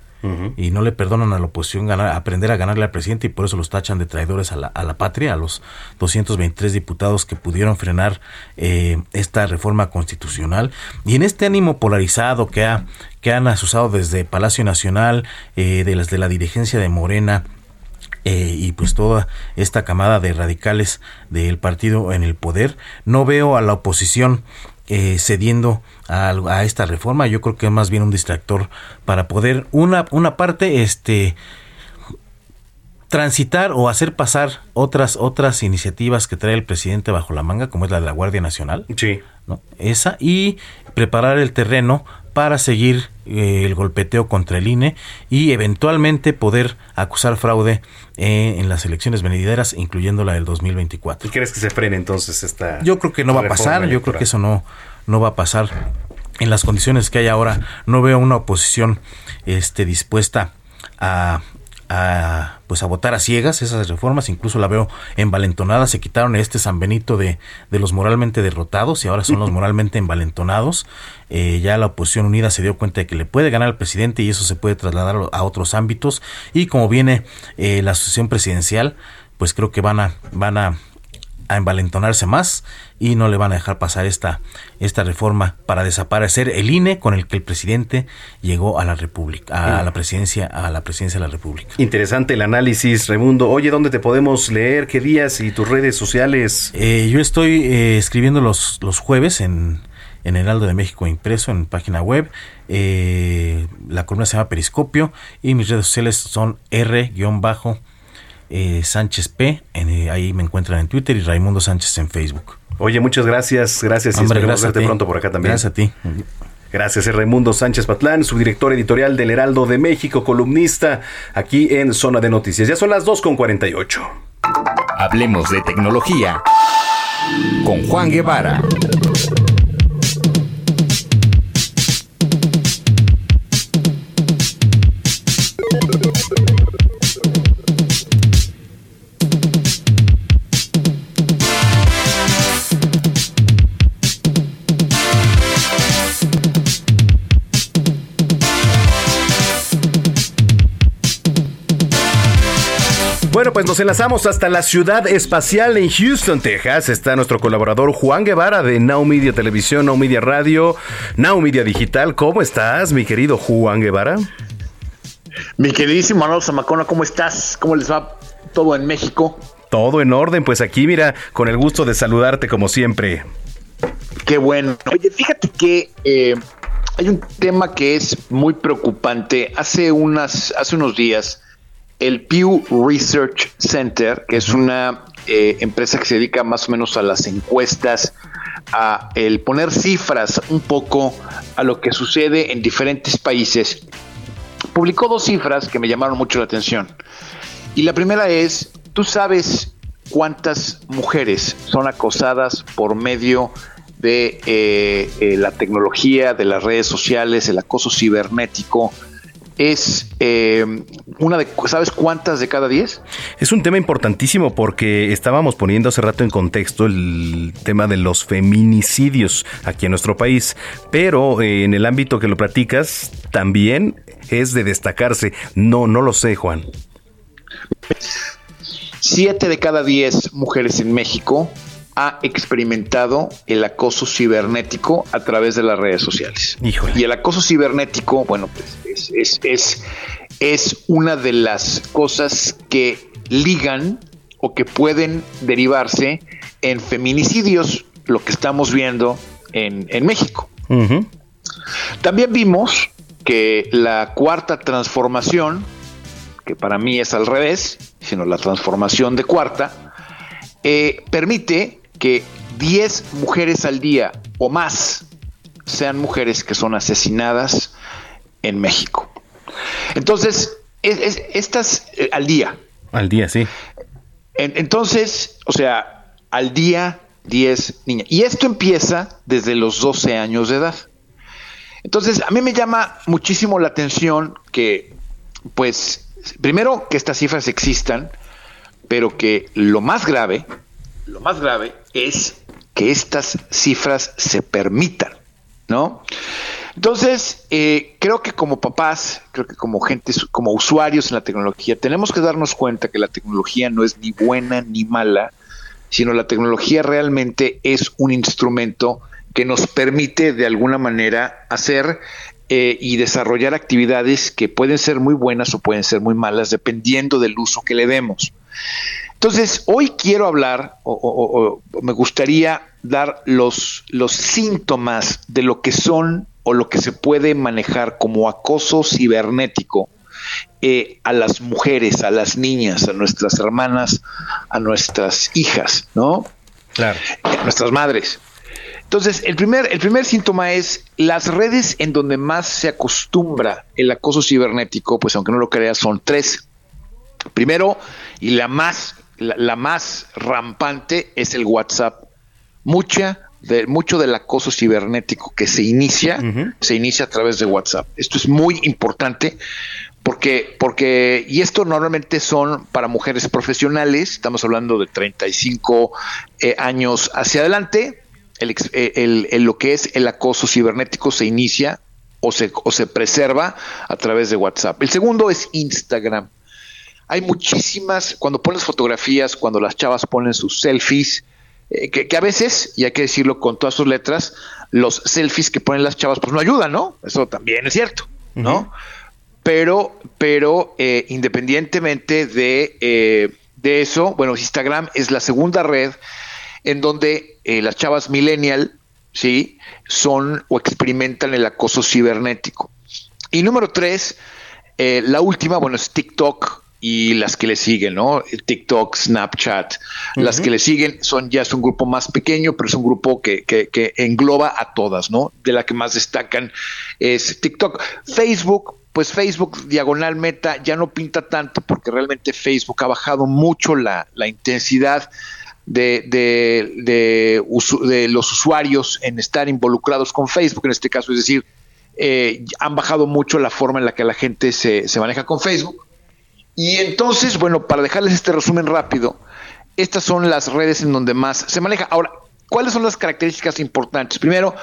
y no le perdonan a la oposición ganar, aprender a ganarle al presidente y por eso los tachan de traidores a la, a la patria, a los 223 diputados que pudieron frenar eh, esta reforma constitucional. Y en este ánimo polarizado que, ha, que han asusado desde Palacio Nacional, eh, de, las, de la dirigencia de Morena, eh, y pues toda esta camada de radicales del partido en el poder, no veo a la oposición eh, cediendo a, a esta reforma. Yo creo que es más bien un distractor para poder una una parte este transitar o hacer pasar otras otras iniciativas que trae el presidente bajo la manga, como es la de la Guardia Nacional. Sí. ¿no? Esa y preparar el terreno para seguir eh, el golpeteo contra el INE y eventualmente poder acusar fraude eh, en las elecciones venideras, incluyendo la del 2024. ¿Y crees que se frene entonces esta Yo creo que no va a pasar, yo creo que eso no, no va a pasar. En las condiciones que hay ahora, no veo una oposición este, dispuesta a, a, pues a votar a ciegas esas reformas, incluso la veo envalentonada, se quitaron este San Benito de, de los moralmente derrotados y ahora son los moralmente envalentonados. Eh, ya la oposición unida se dio cuenta de que le puede ganar al presidente y eso se puede trasladar a otros ámbitos y como viene eh, la asociación presidencial, pues creo que van a, van a a envalentonarse más y no le van a dejar pasar esta, esta reforma para desaparecer el INE con el que el presidente llegó a la República, a la presidencia, a la presidencia de la República. Interesante el análisis, Raimundo. Oye, ¿dónde te podemos leer? ¿Qué días y tus redes sociales? Eh, yo estoy eh, escribiendo los, los jueves en, en Heraldo de México impreso en página web. Eh, la columna se llama Periscopio y mis redes sociales son R- eh, Sánchez P. En, eh, ahí me encuentran en Twitter y Raimundo Sánchez en Facebook. Oye, muchas gracias, gracias y Hombre, esperemos gracias verte pronto por acá también. Gracias a ti. Gracias, es Raimundo Sánchez Patlán, subdirector editorial del Heraldo de México, columnista aquí en Zona de Noticias. Ya son las 2 con 48. Hablemos de tecnología con Juan Guevara. Bueno, pues nos enlazamos hasta la ciudad espacial en Houston, Texas. Está nuestro colaborador Juan Guevara de Now Media Televisión, Now Media Radio, Now Media Digital. ¿Cómo estás, mi querido Juan Guevara? Mi queridísimo Manolo Zamacona, ¿cómo estás? ¿Cómo les va todo en México? Todo en orden, pues aquí mira, con el gusto de saludarte como siempre. Qué bueno. Oye, fíjate que eh, hay un tema que es muy preocupante. Hace unas, hace unos días, el Pew Research Center, que es una eh, empresa que se dedica más o menos a las encuestas, a el poner cifras un poco a lo que sucede en diferentes países, publicó dos cifras que me llamaron mucho la atención. Y la primera es, ¿tú sabes cuántas mujeres son acosadas por medio de eh, eh, la tecnología, de las redes sociales, el acoso cibernético? Es eh, una de, ¿sabes cuántas de cada diez? Es un tema importantísimo porque estábamos poniendo hace rato en contexto el tema de los feminicidios aquí en nuestro país, pero eh, en el ámbito que lo platicas también es de destacarse. No, no lo sé, Juan. siete de cada diez mujeres en México ha experimentado el acoso cibernético a través de las redes sociales. Y el acoso cibernético, bueno, pues es, es, es, es una de las cosas que ligan o que pueden derivarse en feminicidios, lo que estamos viendo en, en México. También vimos que la cuarta transformación, que para mí es al revés, sino la transformación de cuarta, eh, permite que 10 mujeres al día o más sean mujeres que son asesinadas en México. Entonces, estas eh, al día. Al día, sí. entonces, o sea, al día 10 niñas. Y esto empieza desde los 12 años de edad. Entonces, a mí me llama muchísimo la atención que, pues, primero que estas cifras existan, pero que lo más grave, lo más grave es que estas cifras se permitan, ¿no? Entonces, eh, creo que como papás, creo que como gente, como usuarios en la tecnología, tenemos que darnos cuenta que la tecnología no es ni buena ni mala, sino la tecnología realmente es un instrumento que nos permite de alguna manera hacer eh, y desarrollar actividades que pueden ser muy buenas o pueden ser muy malas dependiendo del uso que le demos. Entonces, hoy quiero hablar o, me gustaría dar los, los síntomas de lo que son o lo que se puede manejar como acoso cibernético eh, a las mujeres, a las niñas, a nuestras hermanas, a nuestras hijas, ¿no? Claro. A nuestras madres. Entonces, el primer, el primer síntoma es las redes en donde más se acostumbra el acoso cibernético, pues aunque no lo creas, son tres. Primero, y la más, la, más rampante es el WhatsApp. Mucha de, mucho del acoso cibernético que se inicia, se inicia a través de WhatsApp. Esto es muy importante porque, porque, y esto normalmente son para mujeres profesionales, estamos hablando de 35 eh, años hacia adelante, eh, el, lo que es el acoso cibernético se inicia o se, o se preserva a través de WhatsApp. El segundo es Instagram. Hay muchísimas, cuando pones fotografías, cuando las chavas ponen sus selfies, eh, que, a veces, y hay que decirlo con todas sus letras, los selfies que ponen las chavas pues no ayudan, ¿no? Eso también es cierto, ¿no? Pero, pero eh, independientemente de, de eso, bueno, Instagram es la segunda red en donde eh, las chavas millennial, ¿sí? Son o experimentan el acoso cibernético. Y número tres, eh, la última, bueno, es TikTok y las que le siguen, ¿no? TikTok, Snapchat, las que le siguen son ya es un grupo más pequeño, pero es un grupo que, que, que engloba a todas, ¿no? De la que más destacan es TikTok. Facebook, pues Facebook diagonal meta ya no pinta tanto porque realmente Facebook ha bajado mucho la, la intensidad de, de, de, los usuarios en estar involucrados con Facebook, en este caso, es decir, eh, han bajado mucho la forma en la que la gente se, se maneja con Facebook. Y entonces, bueno, para dejarles este resumen rápido, estas son las redes en donde más se maneja. Ahora, ¿cuáles son las características importantes? Primero,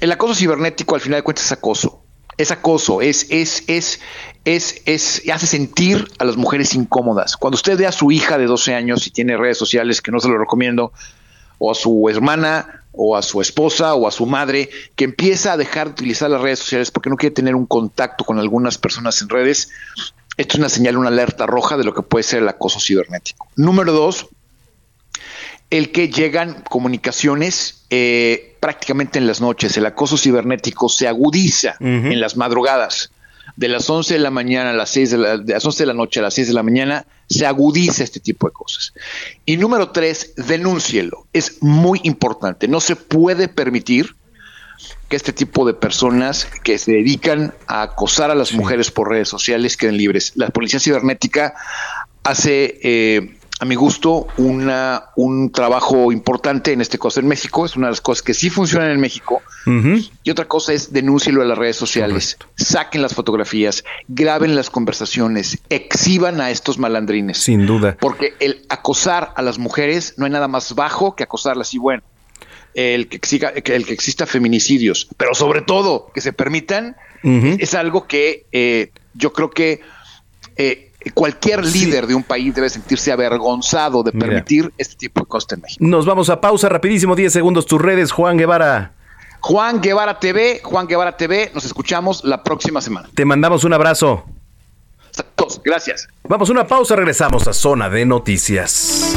el acoso cibernético al final de cuentas es acoso es acoso, es, es, es, es, es, hace sentir a las mujeres incómodas. Cuando usted ve a su hija de 12 años y tiene redes sociales, que no se lo recomiendo, o a su hermana, o a su esposa, o a su madre, que empieza a dejar de utilizar las redes sociales porque no quiere tener un contacto con algunas personas en redes, esto es una señal, una alerta roja de lo que puede ser el acoso cibernético. Número dos, el que llegan comunicaciones eh, prácticamente en las noches. El acoso cibernético se agudiza en las madrugadas. De las 11 de la mañana a las 6 de, la, de las 11 de la noche a las 6 de la mañana se agudiza este tipo de cosas. Y número tres, denúncielo. Es muy importante. No se puede permitir que este tipo de personas que se dedican a acosar a las mujeres por redes sociales queden libres. La policía cibernética hace eh, a mi gusto, una, un trabajo importante en este caso en México. Es una de las cosas que sí funcionan en México. Y otra cosa es denúncielo a las redes sociales. Saquen las fotografías, graben las conversaciones, exhiban a estos malandrines. Sin duda. Porque el acosar a las mujeres no hay nada más bajo que acosarlas. Y bueno, el que, exista, el que exista feminicidios, pero sobre todo que se permitan, es algo que eh, yo creo que eh, cualquier líder de un país debe sentirse avergonzado de Mira. permitir este tipo de cosas en México. Nos vamos a pausa rapidísimo, 10 segundos, tus redes, Juan Guevara. Juan Guevara TV, Juan Guevara TV, nos escuchamos la próxima semana. Te mandamos un abrazo. Todos, gracias. Vamos a una pausa, regresamos a Zona de Noticias.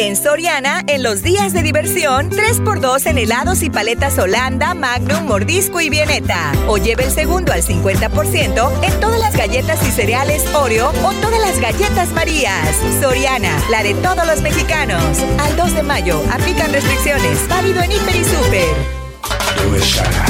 En Soriana, en los días de diversión, 3x2 en helados y paletas Holanda, Magnum, Mordisco y Vieneta. O lleve el segundo al 50% en todas las galletas y cereales Oreo o todas las galletas Marías. Soriana, la de todos los mexicanos. Al 2 de mayo, aplican restricciones. Válido en Hiper y Super.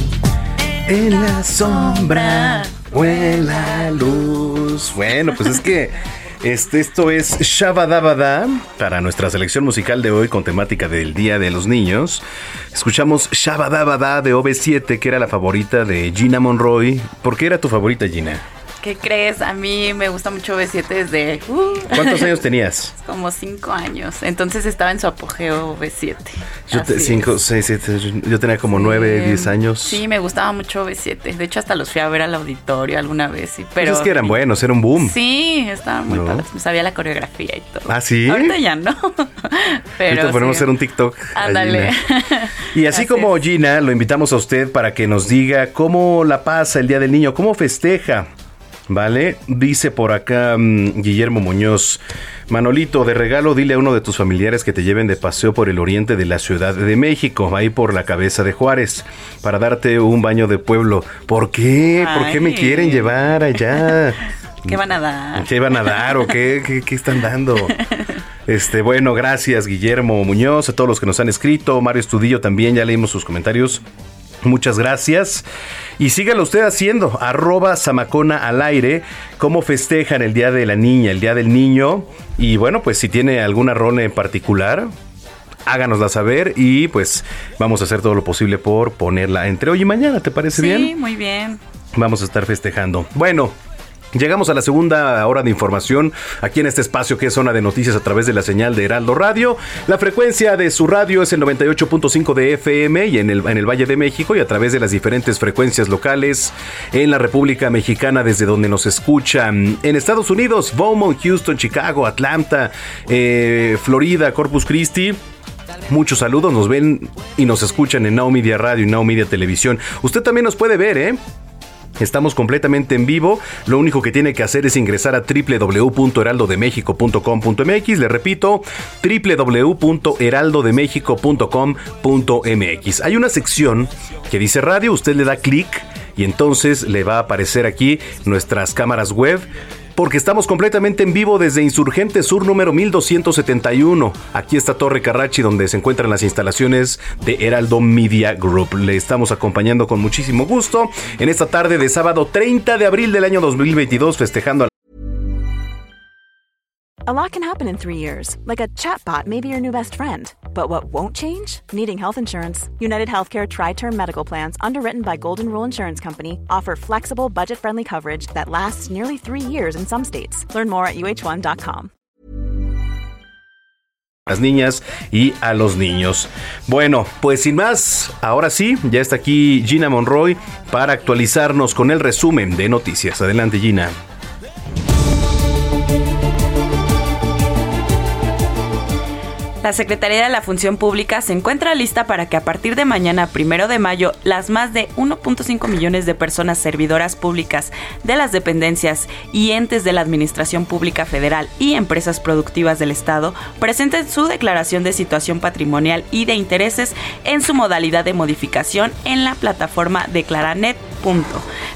En la sombra o en la luz. Bueno, pues es que este, esto es Shabadabada para nuestra selección musical de hoy con temática del Día de los Niños. Escuchamos Shabadabada de OV7, que era la favorita de Gina Monroy. ¿Por qué era tu favorita, Gina? ¿Qué crees? A mí me gusta mucho B7 desde uh, ¿Cuántos años tenías? como 5 años. Entonces estaba en su apogeo B7. Yo, te- cinco, seis, siete, yo tenía como nueve, diez años. Sí, me gustaba mucho B7. De hecho, hasta los fui a ver al auditorio alguna vez. sí, Pero Pues es que eran buenos, era un boom. Sí, estaban muy No. padres. Me sabía la coreografía y todo. ¿Ah, sí? Ahorita ya no. Pero Ahorita ponemos sí. hacer un TikTok. Ándale. Y así, como Gina, lo invitamos a usted para que nos diga cómo la pasa el Día del Niño, cómo festeja. ¿Vale? Dice por acá mm, Guillermo Muñoz. Manolito, de regalo dile a uno de tus familiares que te lleven de paseo por el oriente de la Ciudad de México, ahí por la cabeza de Juárez, para darte un baño de pueblo. ¿Por qué? ¿Por qué me quieren llevar allá? ¿Qué van a dar? ¿Qué van a dar o qué, qué, qué están dando? Este, bueno, gracias Guillermo Muñoz, a todos los que nos han escrito, Mario Estudillo también, ya leímos sus comentarios. Muchas gracias. Y sígalo usted haciendo, arroba Samacona al aire, cómo festejan el Día de la Niña, el Día del Niño. Y bueno, pues si tiene alguna rona en particular, háganosla saber y pues vamos a hacer todo lo posible por ponerla entre hoy y mañana, ¿te parece Sí, bien? muy bien. Vamos a estar festejando. Bueno. Llegamos a la segunda hora de información aquí en este espacio que es zona de noticias a través de la señal de Heraldo Radio. La frecuencia de su radio es el 98.5 de FM y en el, en el Valle de México y a través de las diferentes frecuencias locales en la República Mexicana desde donde nos escuchan. En Estados Unidos, Beaumont, Houston, Chicago, Atlanta, eh, Florida, Corpus Christi. Muchos saludos, nos ven y nos escuchan en Now Media Radio y Now Media Televisión. Usted también nos puede ver, ¿eh? Estamos completamente en vivo. Lo único que tiene que hacer es ingresar a www.heraldodemexico.com.mx. Le repito, www.heraldodemexico.com.mx. Hay una sección que dice radio. Usted le da clic y entonces le va a aparecer aquí nuestras cámaras web. Porque estamos completamente en vivo desde Insurgente Sur número 1271. Aquí está Torre Carrachi donde se encuentran las instalaciones de Heraldo Media Group. Le estamos acompañando con muchísimo gusto en esta tarde de sábado 30 de abril del año 2022 festejando a lot can happen in three years, like a chatbot may be your new best friend. But what won't change? Needing health insurance. United Healthcare Tri Term Medical Plans, underwritten by Golden Rule Insurance Company, offer flexible, budget friendly coverage that lasts nearly three years in some states. Learn more at uh1.com. las niñas y a los niños. Bueno, pues sin más, ahora sí, ya está aquí Gina Monroy para actualizarnos con el resumen de noticias. Adelante Gina. La Secretaría de la Función Pública se encuentra lista para que a partir de mañana, primero de mayo, las más de 1.5 millones de personas servidoras públicas de las dependencias y entes de la Administración Pública Federal y empresas productivas del Estado presenten su declaración de situación patrimonial y de intereses en su modalidad de modificación en la plataforma Declaranet.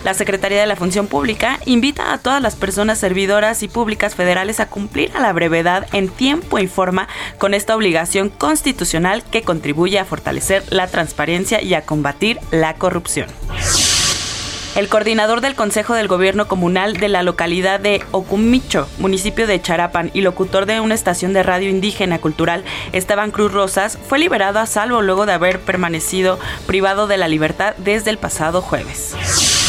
La Secretaría de la Función Pública invita a todas las personas servidoras y públicas federales a cumplir a la brevedad en tiempo y forma con esta obligación constitucional que contribuye a fortalecer la transparencia y a combatir la corrupción. El coordinador del Consejo del Gobierno Comunal de la localidad de Ocumicho, municipio de Charapan, y locutor de una estación de radio indígena cultural, Esteban Cruz Rosas, fue liberado a salvo luego de haber permanecido privado de la libertad desde el pasado jueves.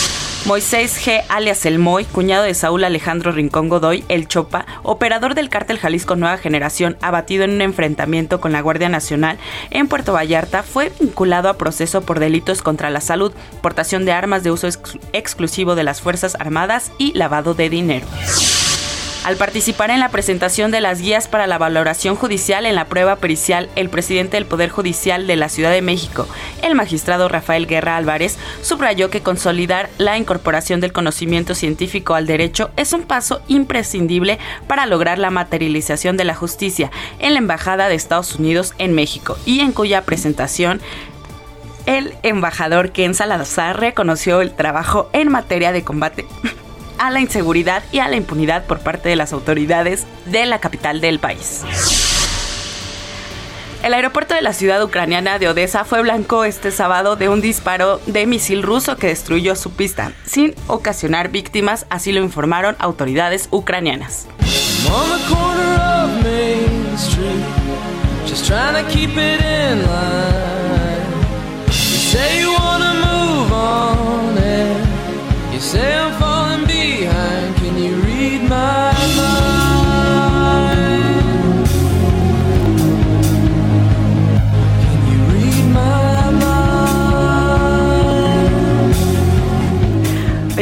Moisés G. alias El Moy, cuñado de Saúl Alejandro Rincón Godoy, El Chopa, operador del cártel Jalisco Nueva Generación, abatido en un enfrentamiento con la Guardia Nacional en Puerto Vallarta, fue vinculado a proceso por delitos contra la salud, portación de armas de uso ex exclusivo de las Fuerzas Armadas y lavado de dinero al participar en la presentación de las guías para la valoración judicial en la prueba pericial, el presidente del Poder Judicial de la Ciudad de México, el magistrado Rafael Guerra Álvarez, subrayó que consolidar la incorporación del conocimiento científico al derecho es un paso imprescindible para lograr la materialización de la justicia en la Embajada de Estados Unidos en México y en cuya presentación el embajador Ken Salazar reconoció el trabajo en materia de combate a la inseguridad y a la impunidad por parte de las autoridades de la capital del país. El aeropuerto de la ciudad ucraniana de Odessa fue blanco este sábado de un disparo de misil ruso que destruyó su pista, sin ocasionar víctimas, así lo informaron autoridades ucranianas.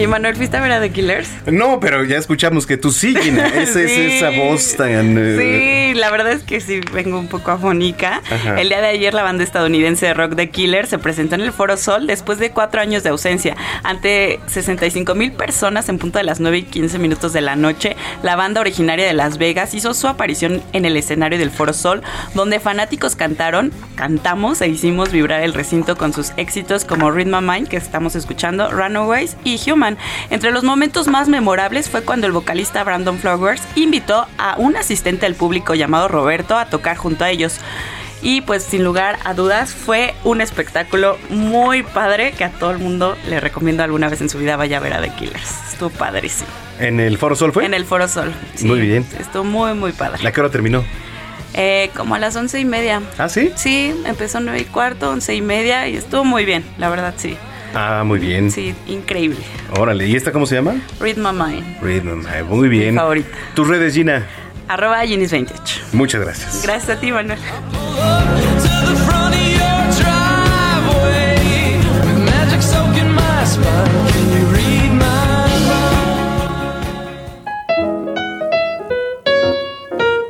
Oye, Manuel, ¿fuiste a ver a The Killers? No, pero ya escuchamos que tú sí, Gina. Esa es Sí. esa voz tan... eh, Sí, la verdad es que sí vengo un poco afónica. Ajá. El día de ayer la banda estadounidense de rock The Killers se presentó en el Foro Sol después de cuatro años de ausencia. Ante 65 mil personas en punto de las 9 y 15 minutos de la noche, la banda originaria de Las Vegas hizo su aparición en el escenario del Foro Sol, donde fanáticos cantaron, cantamos e hicimos vibrar el recinto con sus éxitos como Rhythm of Mind, que estamos escuchando, Runaways y Human. Entre los momentos más memorables fue cuando el vocalista Brandon Flowers invitó a un asistente del público llamado Roberto a tocar junto a ellos. Y pues sin lugar a dudas fue un espectáculo muy padre que a todo el mundo le recomiendo alguna vez en su vida vaya a ver a The Killers. Estuvo padrísimo. ¿En el Foro Sol fue? En el Foro Sol. sí. Muy bien. Estuvo muy, muy padre. ¿La que hora terminó? Eh, como a las once y media. ¿Ah, sí? Sí, empezó nueve y cuarto, once y media y estuvo muy bien, la verdad sí. Ah, muy bien. Sí, increíble. Órale, ¿y esta cómo se llama? Rhythm of Mind. Rhythm, eh, Muy bien. Mi favorita. Tus redes, Gina. Arroba Ginis 28. Muchas gracias. Gracias a ti, Manuel.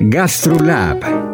GastroLab.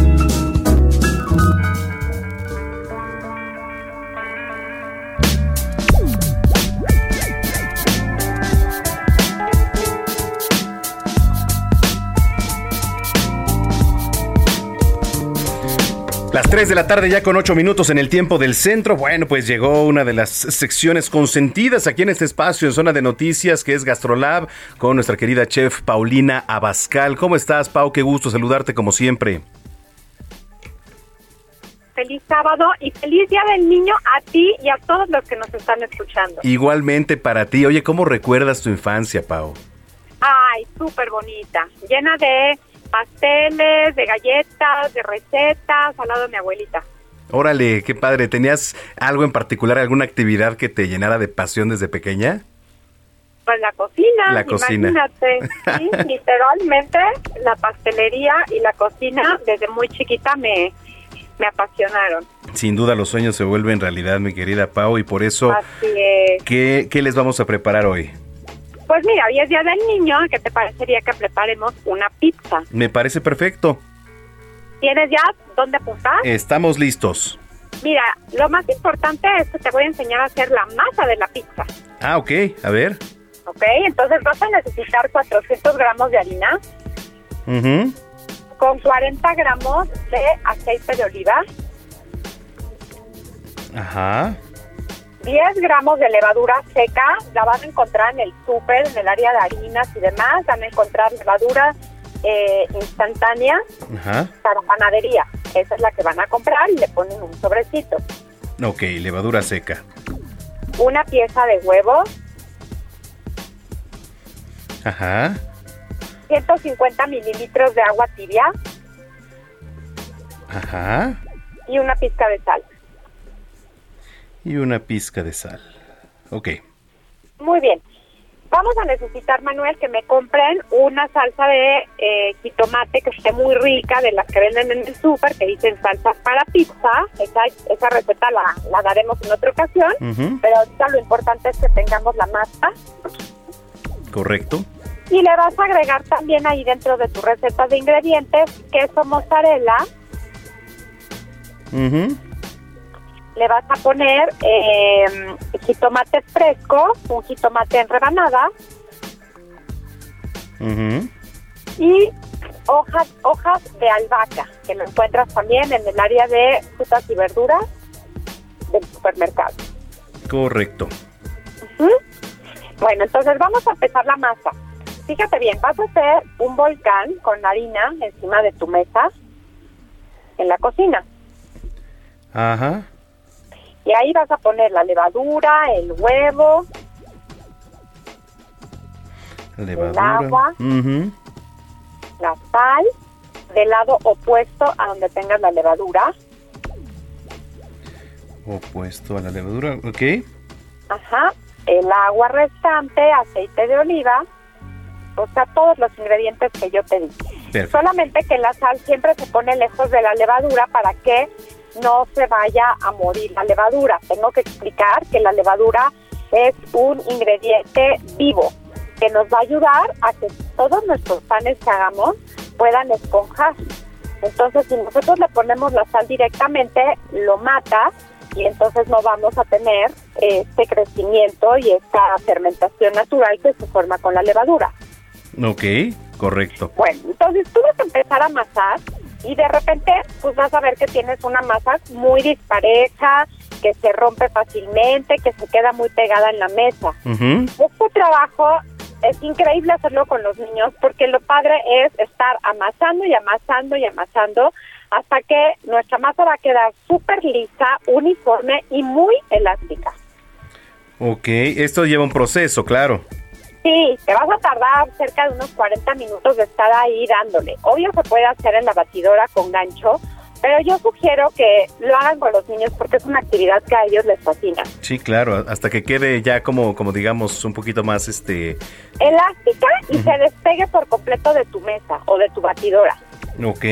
3 de la tarde ya con 8 minutos en el tiempo del centro. Bueno, pues llegó una de las secciones consentidas aquí en este espacio, en zona de noticias, que es Gastrolab, con nuestra querida chef Paulina Abascal. ¿Cómo estás, Pau? Qué gusto saludarte como siempre. Feliz sábado y feliz día del niño a ti y a todos los que nos están escuchando. Igualmente para ti. Oye, ¿cómo recuerdas tu infancia, Pau? Ay, súper bonita, llena de pasteles, de galletas, de recetas, al lado de mi abuelita. Órale, qué padre. ¿Tenías algo en particular, alguna actividad que te llenara de pasión desde pequeña? Pues la cocina, La cocina. imagínate, sí, literalmente la pastelería y la cocina desde muy chiquita me, me apasionaron. Sin duda los sueños se vuelven realidad, mi querida Pau, y por eso, Así es. ¿qué, qué les vamos a preparar hoy? Pues mira, hoy es Día del Niño, ¿qué te parecería que preparemos una pizza? Me parece perfecto. ¿Tienes ya dónde apuntar? Estamos listos. Mira, lo más importante es que te voy a enseñar a hacer la masa de la pizza. Ah, ok. A ver. ¿Ok? Entonces vas a necesitar 400 gramos de harina Ujú. con 40 gramos de aceite de oliva, Ajá. 10 gramos de levadura seca, la van a encontrar en el súper, en el área de harinas y demás, van a encontrar levadura eh, instantánea Ajá. para panadería. Esa es la que van a comprar y le ponen un sobrecito. Ok, levadura seca. Una pieza de huevo, Ajá. 150 mililitros de agua tibia Ajá. y una pizca de sal. Y una pizca de sal. Ok. Muy bien. Vamos a necesitar, Manuel, que me compren una salsa de eh, jitomate que esté muy rica, de las que venden en el súper, que dicen salsa para pizza. Esa, esa receta la, la daremos en otra ocasión, pero ahorita lo importante es que tengamos la masa. Correcto. Y le vas a agregar también ahí dentro de tu receta de ingredientes queso mozzarella, Ujú. Le vas a poner eh, jitomate fresco, un jitomate en rebanada y hojas hojas de albahaca, que lo encuentras también en el área de frutas y verduras del supermercado. Correcto. Bueno, entonces vamos a empezar la masa. Fíjate bien, vas a hacer un volcán con harina encima de tu mesa en la cocina. Ajá. Y ahí vas a poner la levadura, el huevo, Levadura. agua. La sal, del lado opuesto a donde tengas la levadura. Opuesto a la levadura. Ok. Ajá. El agua restante, aceite de oliva. O sea, todos los ingredientes que yo te di. Perfecto. Solamente que la sal siempre se pone lejos de la levadura para que no se vaya a morir la levadura. Tengo que explicar que la levadura es un ingrediente vivo que nos va a ayudar a que todos nuestros panes que hagamos puedan esponjar. Entonces, si nosotros le ponemos la sal directamente, lo mata y entonces no vamos a tener este crecimiento y esta fermentación natural que se forma con la levadura. Ok. Correcto. Bueno, entonces tú vas a empezar a amasar y de repente pues vas a ver que tienes una masa muy dispareja, que se rompe fácilmente, que se queda muy pegada en la mesa. Ujú. Este trabajo es increíble hacerlo con los niños porque lo padre es estar amasando y amasando y amasando hasta que nuestra masa va a quedar súper lisa, uniforme y muy elástica. Ok. Esto lleva un proceso, claro. Sí, te vas a tardar cerca de unos 40 minutos de estar ahí dándole. Obvio se puede hacer en la batidora con gancho, pero yo sugiero que lo hagan con los niños porque es una actividad que a ellos les fascina. Sí, claro. Hasta que quede ya como, como digamos, un poquito más este. Elástica y se despegue por completo de tu mesa o de tu batidora. Ok.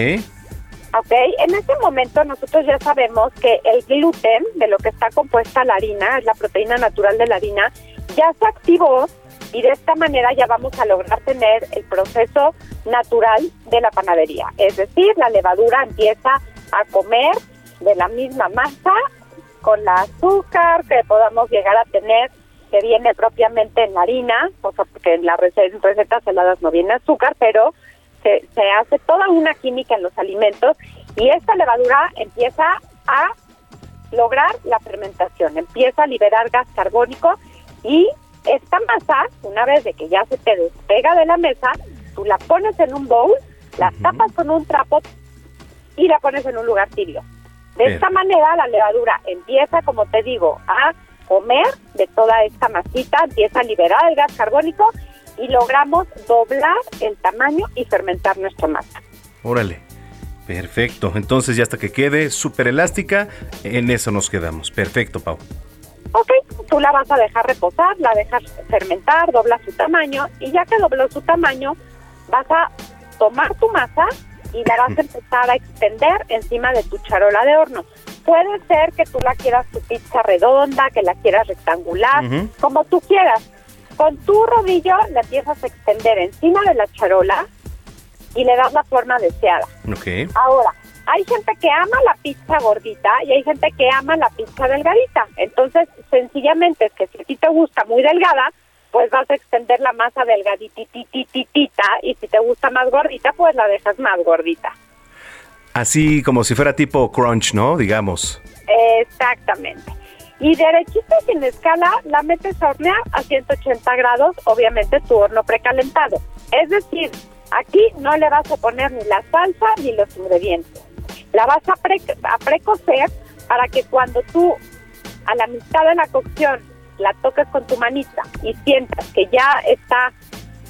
¿Ok? En este momento nosotros ya sabemos que el gluten, de lo que está compuesta la harina, es la proteína natural de la harina, ya se activó y de esta manera ya vamos a lograr tener el proceso natural de la panadería. Es decir, la levadura empieza a comer de la misma masa con la azúcar que podamos llegar a tener que viene propiamente en la harina, o sea, porque en las recetas, saladas no viene azúcar, pero se hace toda una química en los alimentos y esta levadura empieza a lograr la fermentación, empieza a liberar gas carbónico y esta masa, una vez de que ya se te despega de la mesa, tú la pones en un bowl, la tapas con un trapo y la pones en un lugar tibio. De Bien. esta manera la levadura empieza, como te digo, a comer de toda esta masita, empieza a liberar el gas carbónico y logramos doblar el tamaño y fermentar nuestra masa. Órale. Perfecto. Entonces ya hasta que quede súper elástica, en eso nos quedamos. Perfecto, Pau. Ok, tú la vas a dejar reposar, la dejas fermentar, dobla su tamaño y ya que dobló su tamaño, vas a tomar tu masa y la vas a empezar a extender encima de tu charola de horno. Puede ser que tú la quieras tu pizza redonda, que la quieras rectangular, como tú quieras. Con tu rodillo la empiezas a extender encima de la charola y le das la forma deseada. Ok. Ahora, hay gente que ama la pizza gordita y hay gente que ama la pizza delgadita. Entonces, sencillamente es que si a ti te gusta muy delgada, pues vas a extender la masa delgadititititita y si te gusta más gordita, pues la dejas más gordita. Así como si fuera tipo crunch, ¿no? Digamos. Exactamente. Y derechita sin escala la metes a hornear a 180 grados, obviamente tu horno precalentado. Es decir, aquí no le vas a poner ni la salsa ni los ingredientes. La vas a, pre a precocer para que cuando tú a la mitad de la cocción la toques con tu manita y sientas que ya está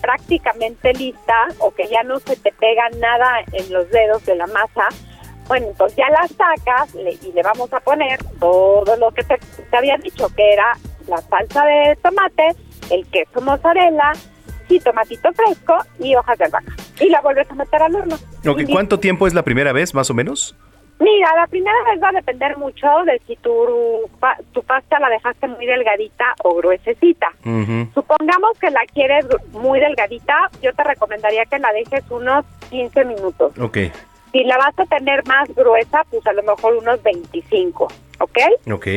prácticamente lista o que ya no se te pega nada en los dedos de la masa, bueno, entonces ya la sacas le- y le vamos a poner todo lo que te, te había dicho, que era la salsa de tomate, el queso mozzarella, y tomatito fresco y hojas de albahaca. Y la vuelves a meter al horno. ¿Cuánto tiempo es la primera vez, más o menos? Mira, la primera vez va a depender mucho de si tu, tu pasta la dejaste muy delgadita o gruesecita. Supongamos que la quieres muy delgadita, yo te recomendaría que la dejes unos 15 minutos. Ok, Si la vas a tener más gruesa, pues a lo mejor unos 25, ¿ok? ok.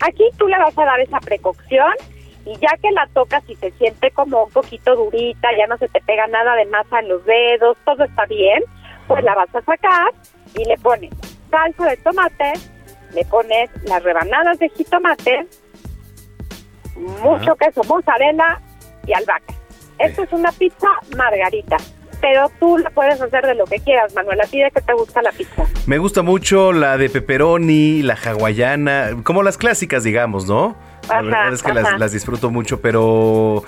Aquí tú le vas a dar esa precocción y ya que la tocas y se siente como un poquito durita, ya no se te pega nada de masa en los dedos, todo está bien, pues la vas a sacar y le pones salsa de tomate, le pones las rebanadas de jitomate, mucho queso mozzarella y albahaca. Esto es una pizza margarita, pero tú la puedes hacer de lo que quieras, Manuela. ¿A ti de qué te gusta la pizza? Me gusta mucho la de pepperoni, la hawaiana, como las clásicas, digamos, ¿no? La verdad es que las, disfruto mucho, pero...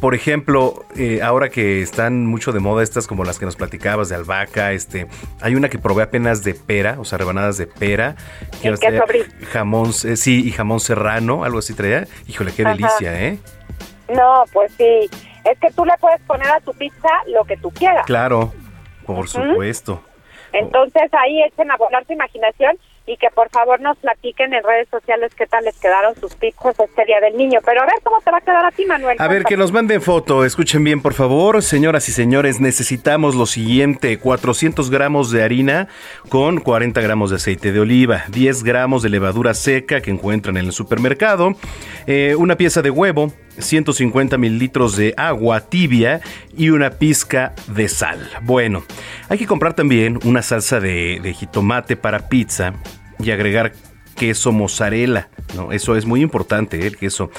Por ejemplo, eh, ahora que están mucho de moda estas como las que nos platicabas de albahaca, este, hay una que probé apenas de pera, o sea, rebanadas de pera, que queso brie. jamón, eh, sí, y jamón serrano, algo así traía. Híjole, qué Ajá. delicia, ¿eh? No, pues sí. Es que tú le puedes poner a tu pizza lo que tú quieras. Claro, por supuesto. Entonces ahí echen a volar su imaginación y que por favor nos platiquen en redes sociales qué tal les quedaron sus pizzas este día del niño. Pero a ver cómo te va a quedar a ti, Manuel. A ver, que nos manden foto. Escuchen bien, por favor. Señoras y señores, necesitamos lo siguiente. 400 gramos de harina con 40 gramos de aceite de oliva, 10 gramos de levadura seca que encuentran en el supermercado, eh, una pieza de huevo, 150 mililitros de agua tibia y una pizca de sal. Bueno, hay que comprar también una salsa de, jitomate para pizza y agregar queso mozzarella, ¿no? Eso es muy importante, el queso.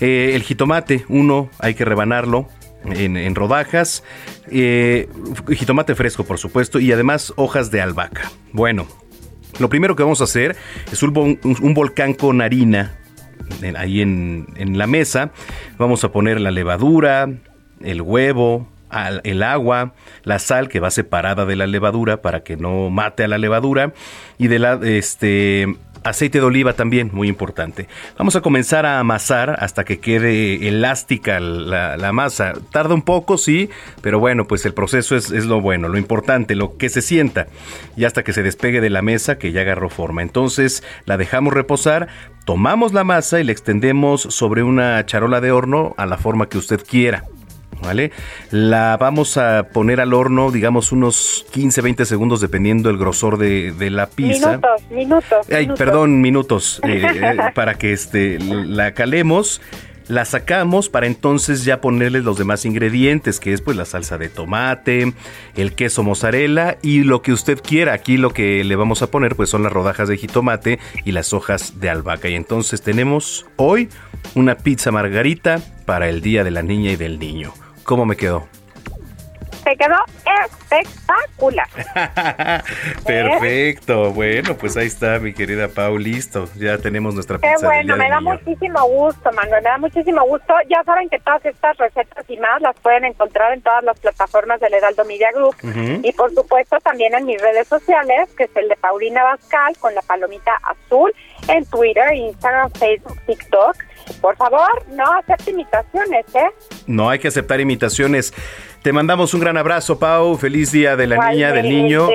Eh, el jitomate, uno, hay que rebanarlo en, rodajas. eh, jitomate fresco, por supuesto, y además hojas de albahaca. Bueno, lo primero que vamos a hacer es un, un volcán con harina en- ahí en, en la mesa. Vamos a poner la levadura, el huevo, el agua, la sal que va separada de la levadura para que no mate a la levadura y de la este aceite de oliva también, muy importante. Vamos a comenzar a amasar hasta que quede elástica la, masa. Tarda un poco, sí, pero bueno, pues el proceso es, es lo bueno, lo importante, lo que se sienta. Y hasta que se despegue de la mesa que ya agarró forma. Entonces la dejamos reposar, tomamos la masa y la extendemos sobre una charola de horno a la forma que usted quiera. ¿Vale? La vamos a poner al horno, digamos, unos 15, 20 segundos, dependiendo el grosor de, de la pizza. Minutos, minutos. Ay, minutos. perdón, minutos, eh, eh, para que este, la calemos. La sacamos para entonces ya ponerle los demás ingredientes, que es pues la salsa de tomate, el queso mozzarella y lo que usted quiera. Aquí lo que le vamos a poner pues son las rodajas de jitomate y las hojas de albahaca. Y entonces tenemos hoy una pizza margarita para el Día de la Niña y del Niño. ¿Cómo me quedó? Te quedó espectacular. Perfecto. Bueno, pues ahí está mi querida Pau, listo. Ya tenemos nuestra Qué pizza del bueno, me da Niño. muchísimo gusto, Manuel, me da muchísimo gusto. Ya saben que todas estas recetas y más las pueden encontrar en todas las plataformas del Heraldo Media Group y por supuesto también en mis redes sociales, que es el de Paulina Bascal con la palomita azul en Twitter, Instagram, Facebook, TikTok. Por favor, no acepte imitaciones, ¿eh? No hay que aceptar imitaciones. Te mandamos un gran abrazo, Pau. Feliz día de la niña, del niño.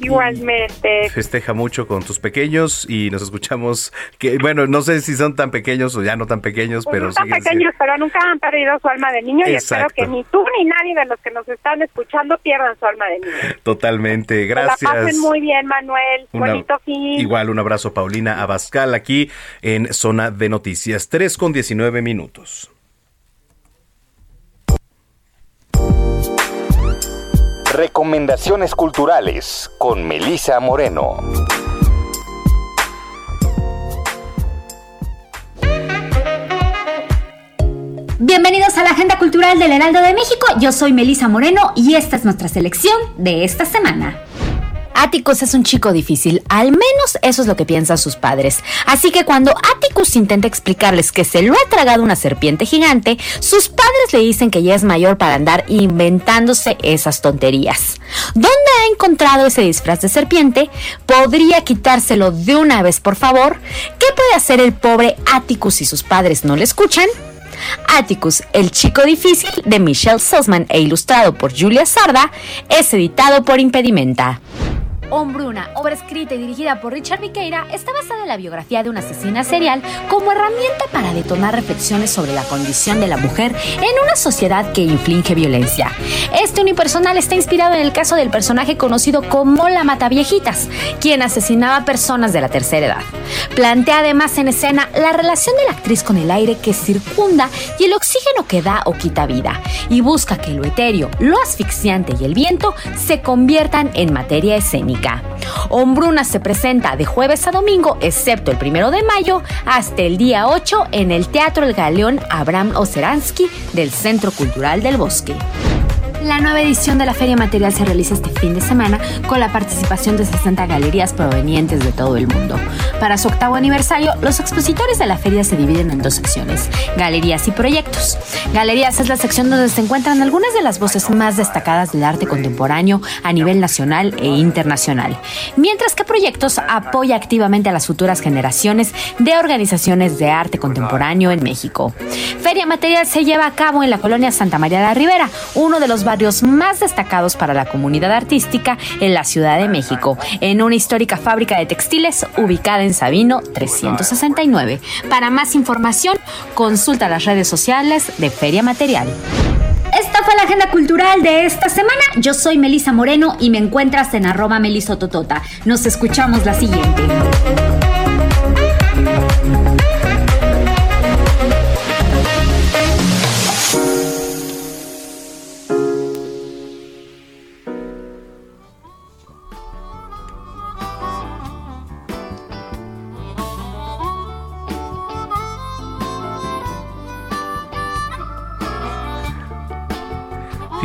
Igualmente. Festeja mucho con tus pequeños y nos escuchamos. Que bueno, no sé si son tan pequeños o ya no tan pequeños, Pues pero no tan pequeños, pero nunca han perdido su alma de niño y espero que ni tú ni nadie de los que nos están escuchando pierdan su alma de niño. Totalmente. Que la Gracias. pasen muy bien, Manuel. Una- Bonito fin. Igual un abrazo, Paulina Abascal, aquí en Zona de Noticias. 3 con 19 minutos. Recomendaciones culturales con Melisa Moreno. Bienvenidos a la Agenda Cultural del Heraldo de México. Yo soy Melisa Moreno y esta es nuestra selección de esta semana. Atticus es un chico difícil, al menos eso es lo que piensan sus padres. Así que cuando Atticus intenta explicarles que se lo ha tragado una serpiente gigante, sus padres le dicen que ya es mayor para andar inventándose esas tonterías. ¿Dónde ha encontrado ese disfraz de serpiente? ¿Podría quitárselo de una vez, por favor? ¿Qué puede hacer el pobre Atticus si sus padres no le escuchan? Atticus, el chico difícil de Michelle Sussman e ilustrado por Julia Sarda, es editado por Impedimenta. Hombruna, obra escrita y dirigida por Richard Viqueira, está basada en la biografía de una asesina serial como herramienta para detonar reflexiones sobre la condición de la mujer en una sociedad que inflige violencia. Este unipersonal está inspirado en el caso del personaje conocido como la Mataviejitas, quien asesinaba personas de la tercera edad. Plantea además en escena la relación de la actriz con el aire que circunda y el oxígeno que da o quita vida, y busca que lo etéreo, lo asfixiante y el viento se conviertan en materia escénica. Hombruna se presenta de jueves a domingo, excepto el primero de mayo, hasta el día 8 en el Teatro El Galeón Abraham Oseransky del Centro Cultural del Bosque. La nueva edición de la Feria Material se realiza este fin de semana con la participación de 60 galerías provenientes de todo el mundo. Para su octavo aniversario, los expositores de la feria se dividen en dos secciones, galerías y proyectos. Galerías es la sección donde se encuentran algunas de las voces más destacadas del arte contemporáneo a nivel nacional e internacional, mientras que proyectos apoya activamente a las futuras generaciones de organizaciones de arte contemporáneo en México. Feria Material se lleva a cabo en la colonia Santa María la Ribera, uno de los barrios más destacados para la comunidad artística en la Ciudad de México, en una histórica fábrica de textiles ubicada en Sabino 369. Para más información, consulta las redes sociales de Feria Material. Esta fue la agenda cultural de esta semana. Yo soy Melisa Moreno y me encuentras en arroba melisototota. Nos escuchamos la siguiente.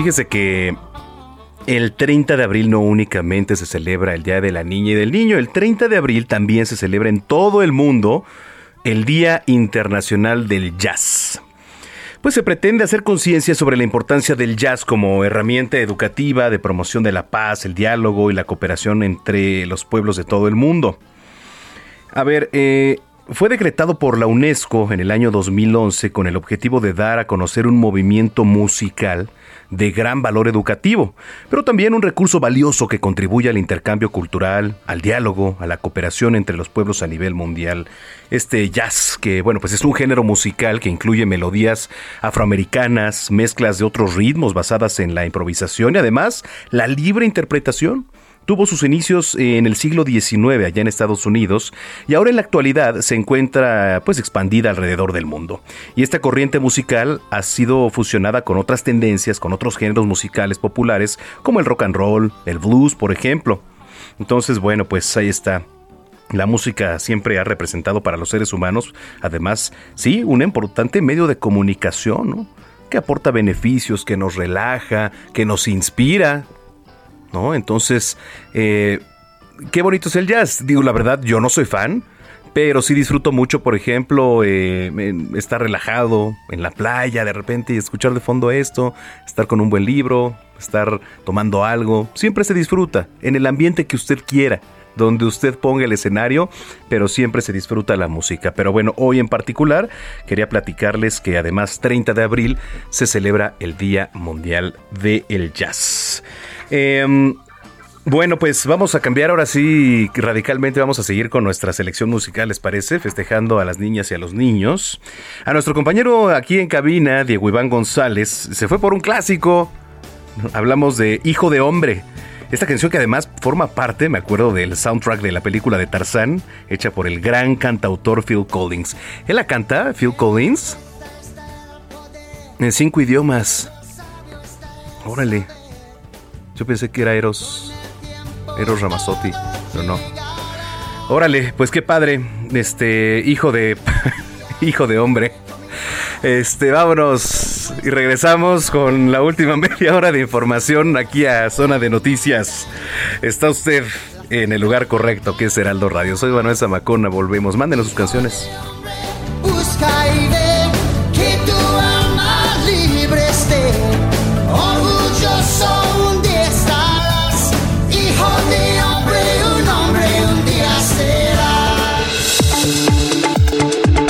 Fíjese que el 30 de abril no únicamente se celebra el Día de la Niña y del Niño, el 30 de abril también se celebra en todo el mundo el Día Internacional del Jazz. Pues se pretende hacer conciencia sobre la importancia del jazz como herramienta educativa de promoción de la paz, el diálogo y la cooperación entre los pueblos de todo el mundo. A ver, eh, fue decretado por la UNESCO en el año 2011 con el objetivo de dar a conocer un movimiento musical de gran valor educativo, pero también un recurso valioso que contribuye al intercambio cultural, al diálogo, a la cooperación entre los pueblos a nivel mundial. Este jazz, que bueno, pues es un género musical que incluye melodías afroamericanas, mezclas de otros ritmos basadas en la improvisación y además la libre interpretación tuvo sus inicios en el siglo XIX allá en Estados Unidos y ahora en la actualidad se encuentra pues expandida alrededor del mundo. Y esta corriente musical ha sido fusionada con otras tendencias, con otros géneros musicales populares como el rock and roll, el blues, por ejemplo. Entonces, bueno, pues ahí está. La música siempre ha representado para los seres humanos, además, sí, un importante medio de comunicación, que aporta beneficios, que nos relaja, que nos inspira, ¿no? Entonces, eh, qué bonito es el jazz. Digo, la verdad, yo no soy fan, pero sí disfruto mucho, por ejemplo, eh, estar relajado en la playa de repente y escuchar de fondo esto, estar con un buen libro, estar tomando algo. Siempre se disfruta en el ambiente que usted quiera. donde usted ponga el escenario, pero siempre se disfruta la música. Pero bueno, hoy en particular quería platicarles que además 30 de abril se celebra el Día Mundial del Jazz. Em, bueno, pues vamos a cambiar ahora sí radicalmente, vamos a seguir con nuestra selección musical, ¿les parece? Festejando a las niñas y a los niños. A nuestro compañero aquí en cabina, Diego Iván González, se fue por un clásico. Hablamos de Hijo de Hombre. Esta canción que además forma parte, me acuerdo, del soundtrack de la película de Tarzán, hecha por el gran cantautor Phil Collins. Él la canta, Phil Collins, en cinco idiomas. Órale. Yo pensé que era Eros. Eros Ramazzotti, pero no. Órale, pues qué padre. Este, hijo de. hijo de hombre. Este, vámonos y regresamos con la última media hora de información aquí a Zona de Noticias. Está usted en el lugar correcto, que es Heraldo Radio. Soy Manuel Zamacona, volvemos. Mándenos sus canciones. Busca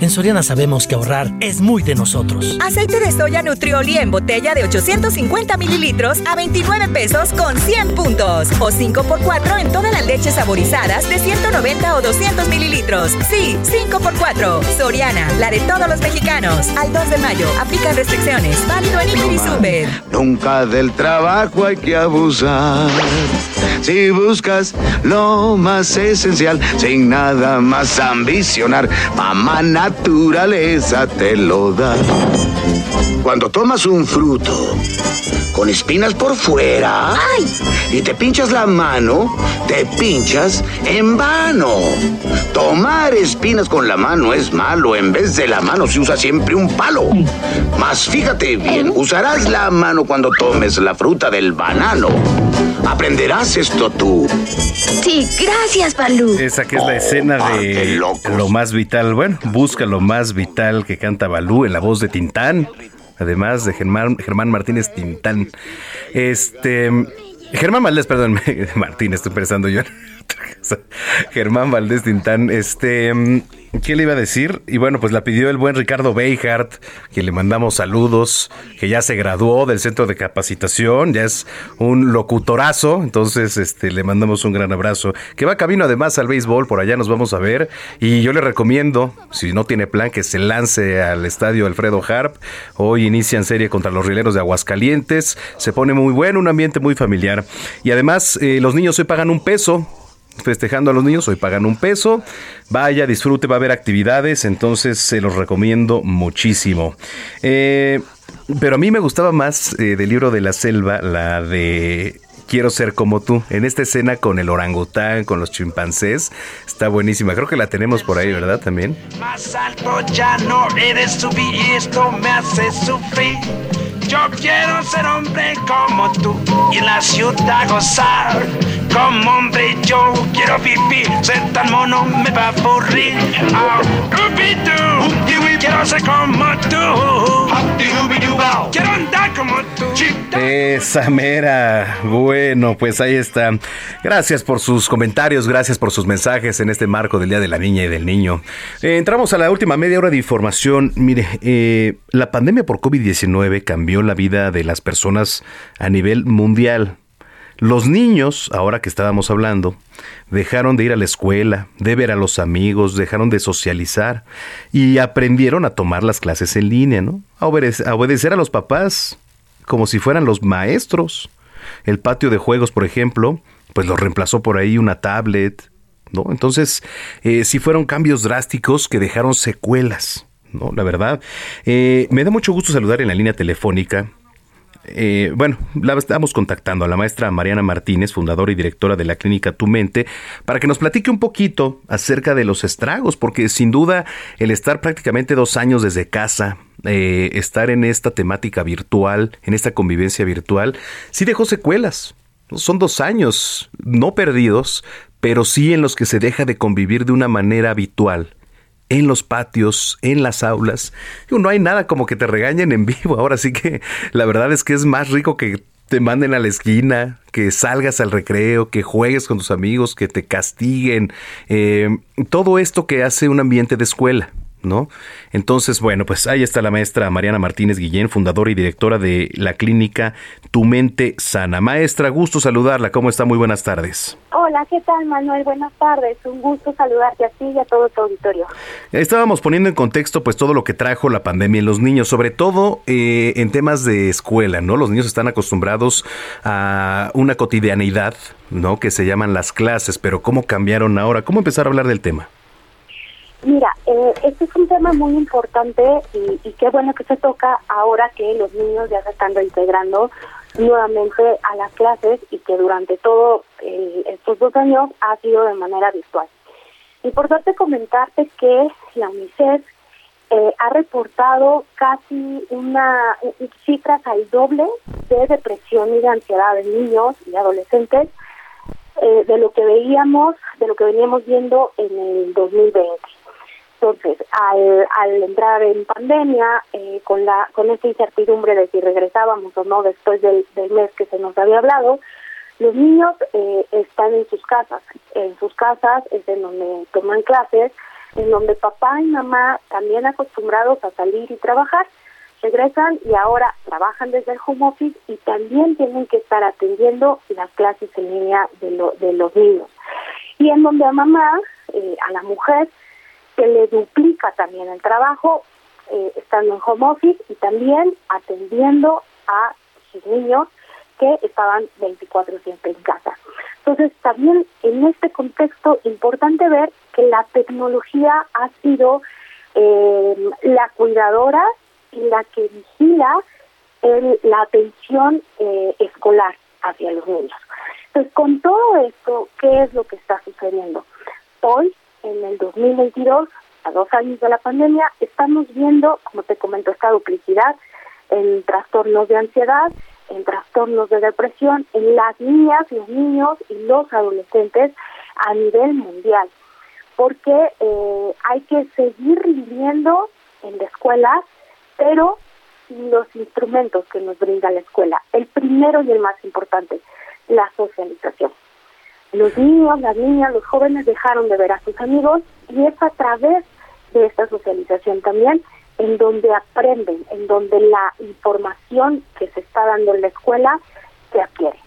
En Soriana sabemos que ahorrar es muy de nosotros. Aceite de soya Nutrioli en botella de 850 mililitros a 29 pesos con 100 puntos. O 5 por 4 en todas las leches saborizadas de 190 o 200 mililitros. Sí, 5 por 4 Soriana, la de todos los mexicanos. Al 2 de mayo, aplican restricciones. Válido en Hiper y Super. Nunca del trabajo hay que abusar. Si buscas lo más esencial, sin nada más ambicionar, mamá naturaleza te lo da. Cuando tomas un fruto con espinas por fuera y te pinchas la mano, te pinchas en vano. Tomar espinas con la mano es malo. En vez de la mano se usa siempre un palo. Mas fíjate bien, usarás la mano cuando tomes la fruta del banano. Aprenderás esto tú. Sí, gracias, Balú. Esa que es la escena de lo más vital. Bueno, busca lo más vital que canta Balú en la voz de Tintán. Además de Germán, Germán Martínez Tintán. Este. Germán Valdés, perdón, Martínez, estoy pensando yo. Germán Valdés Tintán, este. ¿Qué le iba a decir? Y bueno, pues la pidió el buen Ricardo Beijart, que le mandamos saludos, que ya se graduó del centro de capacitación, ya es un locutorazo, entonces este le mandamos un gran abrazo, que va camino además al béisbol, por allá nos vamos a ver, y yo le recomiendo, si no tiene plan, que se lance al estadio Alfredo Harp, hoy inician serie contra los rileros de Aguascalientes, se pone muy bueno, un ambiente muy familiar, y además eh, los niños hoy pagan un peso, festejando a los niños, hoy pagan un peso. Vaya, disfrute, va a haber actividades, entonces se los recomiendo muchísimo. Eh, pero a mí me gustaba más eh, del libro de la selva, la de Quiero ser como tú. En esta escena con el orangután, con los chimpancés, está buenísima. Creo que la tenemos por ahí, ¿verdad? También. Más alto ya no eres subir esto me hace sufrir. Yo quiero ser hombre como tú y en la ciudad gozar. Como hombre yo quiero vivir, ser tan mono me va a aburrir. Oh, quiero ser como tú. Quiero andar como tú. Esa mera. Bueno, pues ahí está. Gracias por sus comentarios, gracias por sus mensajes en este marco del Día de la Niña y del Niño. Eh, entramos a la última media hora de información. Mire, eh, la pandemia por COVID-19 cambió la vida de las personas a nivel mundial. Los niños, ahora que estábamos hablando, dejaron de ir a la escuela, de ver a los amigos, dejaron de socializar y aprendieron a tomar las clases en línea, ¿no? A, obede- a obedecer a los papás como si fueran los maestros. El patio de juegos, por ejemplo, pues lo reemplazó por ahí una tablet, ¿no? Entonces, eh, sí fueron cambios drásticos que dejaron secuelas, ¿no? La verdad. Eh, me da mucho gusto saludar en la línea telefónica eh, bueno, la estamos contactando a la maestra Mariana Martínez, fundadora y directora de la clínica Tu Mente, para que nos platique un poquito acerca de los estragos, porque sin duda el estar prácticamente dos años desde casa, eh, estar en esta temática virtual, en esta convivencia virtual, sí dejó secuelas. Son dos años no perdidos, pero sí en los que se deja de convivir de una manera habitual en los patios, en las aulas. No hay nada como que te regañen en vivo. Ahora sí que la verdad es que es más rico que te manden a la esquina, que salgas al recreo, que juegues con tus amigos, que te castiguen. Eh, todo esto que hace un ambiente de escuela. ¿No? Entonces, bueno, pues ahí está la maestra Mariana Martínez Guillén, fundadora y directora de la clínica Tu Mente Sana. Maestra, gusto saludarla. ¿Cómo está? Muy buenas tardes. Hola, ¿qué tal, Manuel? Buenas tardes. Un gusto saludarte a ti y a todo tu auditorio. Estábamos poniendo en contexto, pues, todo lo que trajo la pandemia en los niños, sobre todo eh, en temas de escuela, ¿no? Los niños están acostumbrados a una cotidianidad, ¿no? Que se llaman las clases, pero ¿cómo cambiaron ahora? ¿Cómo empezar a hablar del tema? Mira, eh, este es un tema muy importante y, qué bueno que se toca ahora que los niños ya se están reintegrando nuevamente a las clases y que durante todo eh, estos dos años ha sido de manera virtual. Importante comentarte que la UNICEF eh, ha reportado casi una cifras al doble de depresión y de ansiedad en niños y adolescentes de lo que veíamos, de lo que veníamos viendo en el 2020. Entonces, al, entrar en pandemia, eh, con la con esa incertidumbre de si regresábamos o no después del, del mes que se nos había hablado, los niños eh, están en sus casas. En sus casas es en donde toman clases, en donde papá y mamá, también acostumbrados a salir y trabajar, regresan y ahora trabajan desde el home office y también tienen que estar atendiendo las clases en línea de, lo, de los niños. Y en donde a mamá, eh, a la mujer, que le duplica también el trabajo eh, estando en home office y también atendiendo a sus niños que estaban 24/7 en casa. Entonces, también en este contexto importante ver que la tecnología ha sido eh, la cuidadora y la que vigila el, la atención eh, escolar hacia los niños. Entonces, con todo esto, ¿qué es lo que está sucediendo? Hoy en el 2022, a dos años de la pandemia, estamos viendo, como te comento, esta duplicidad en trastornos de ansiedad, en trastornos de depresión en las niñas, los niños y los adolescentes a nivel mundial. Porque eh, hay que seguir viviendo en la escuela, pero los instrumentos que nos brinda la escuela. El primero y el más importante, la socialización. Los niños, las niñas, los jóvenes dejaron de ver a sus amigos y es a través de esta socialización también en donde aprenden, en donde la información que se está dando en la escuela se adquiere.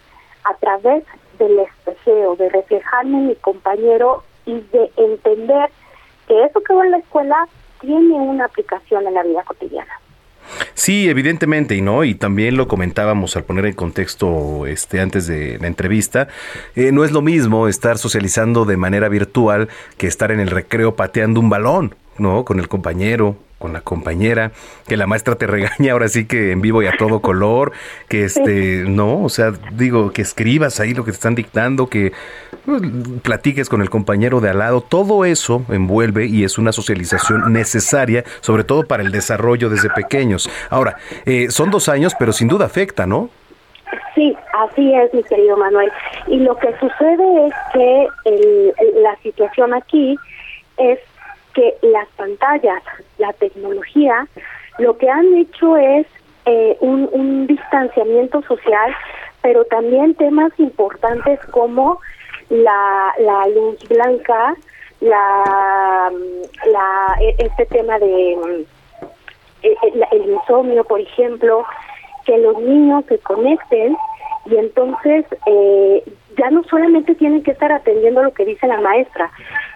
A través del espejeo, de reflejarme en mi compañero y de entender que eso que va en la escuela tiene una aplicación en la vida cotidiana. Sí, evidentemente, y no, y también lo comentábamos al poner en contexto este antes de la entrevista, eh, no es lo mismo estar socializando de manera virtual que estar en el recreo pateando un balón, ¿no? Con el compañero, con la compañera, que la maestra te regaña ahora sí que en vivo y a todo color, que este, no, o sea, digo, que escribas ahí lo que te están dictando, que pues, platiques con el compañero de al lado, todo eso envuelve y es una socialización necesaria, sobre todo para el desarrollo desde pequeños. Ahora, eh, son dos años, pero sin duda afecta, ¿no? Sí, así es, mi querido Manuel. Y lo que sucede es que la situación aquí es que las pantallas, la tecnología, lo que han hecho es eh, un, distanciamiento social, pero también temas importantes como la, la luz blanca, la, la e, este tema de e, e, el insomnio, por ejemplo, que los niños se conecten y entonces eh, ya no solamente tienen que estar atendiendo lo que dice la maestra,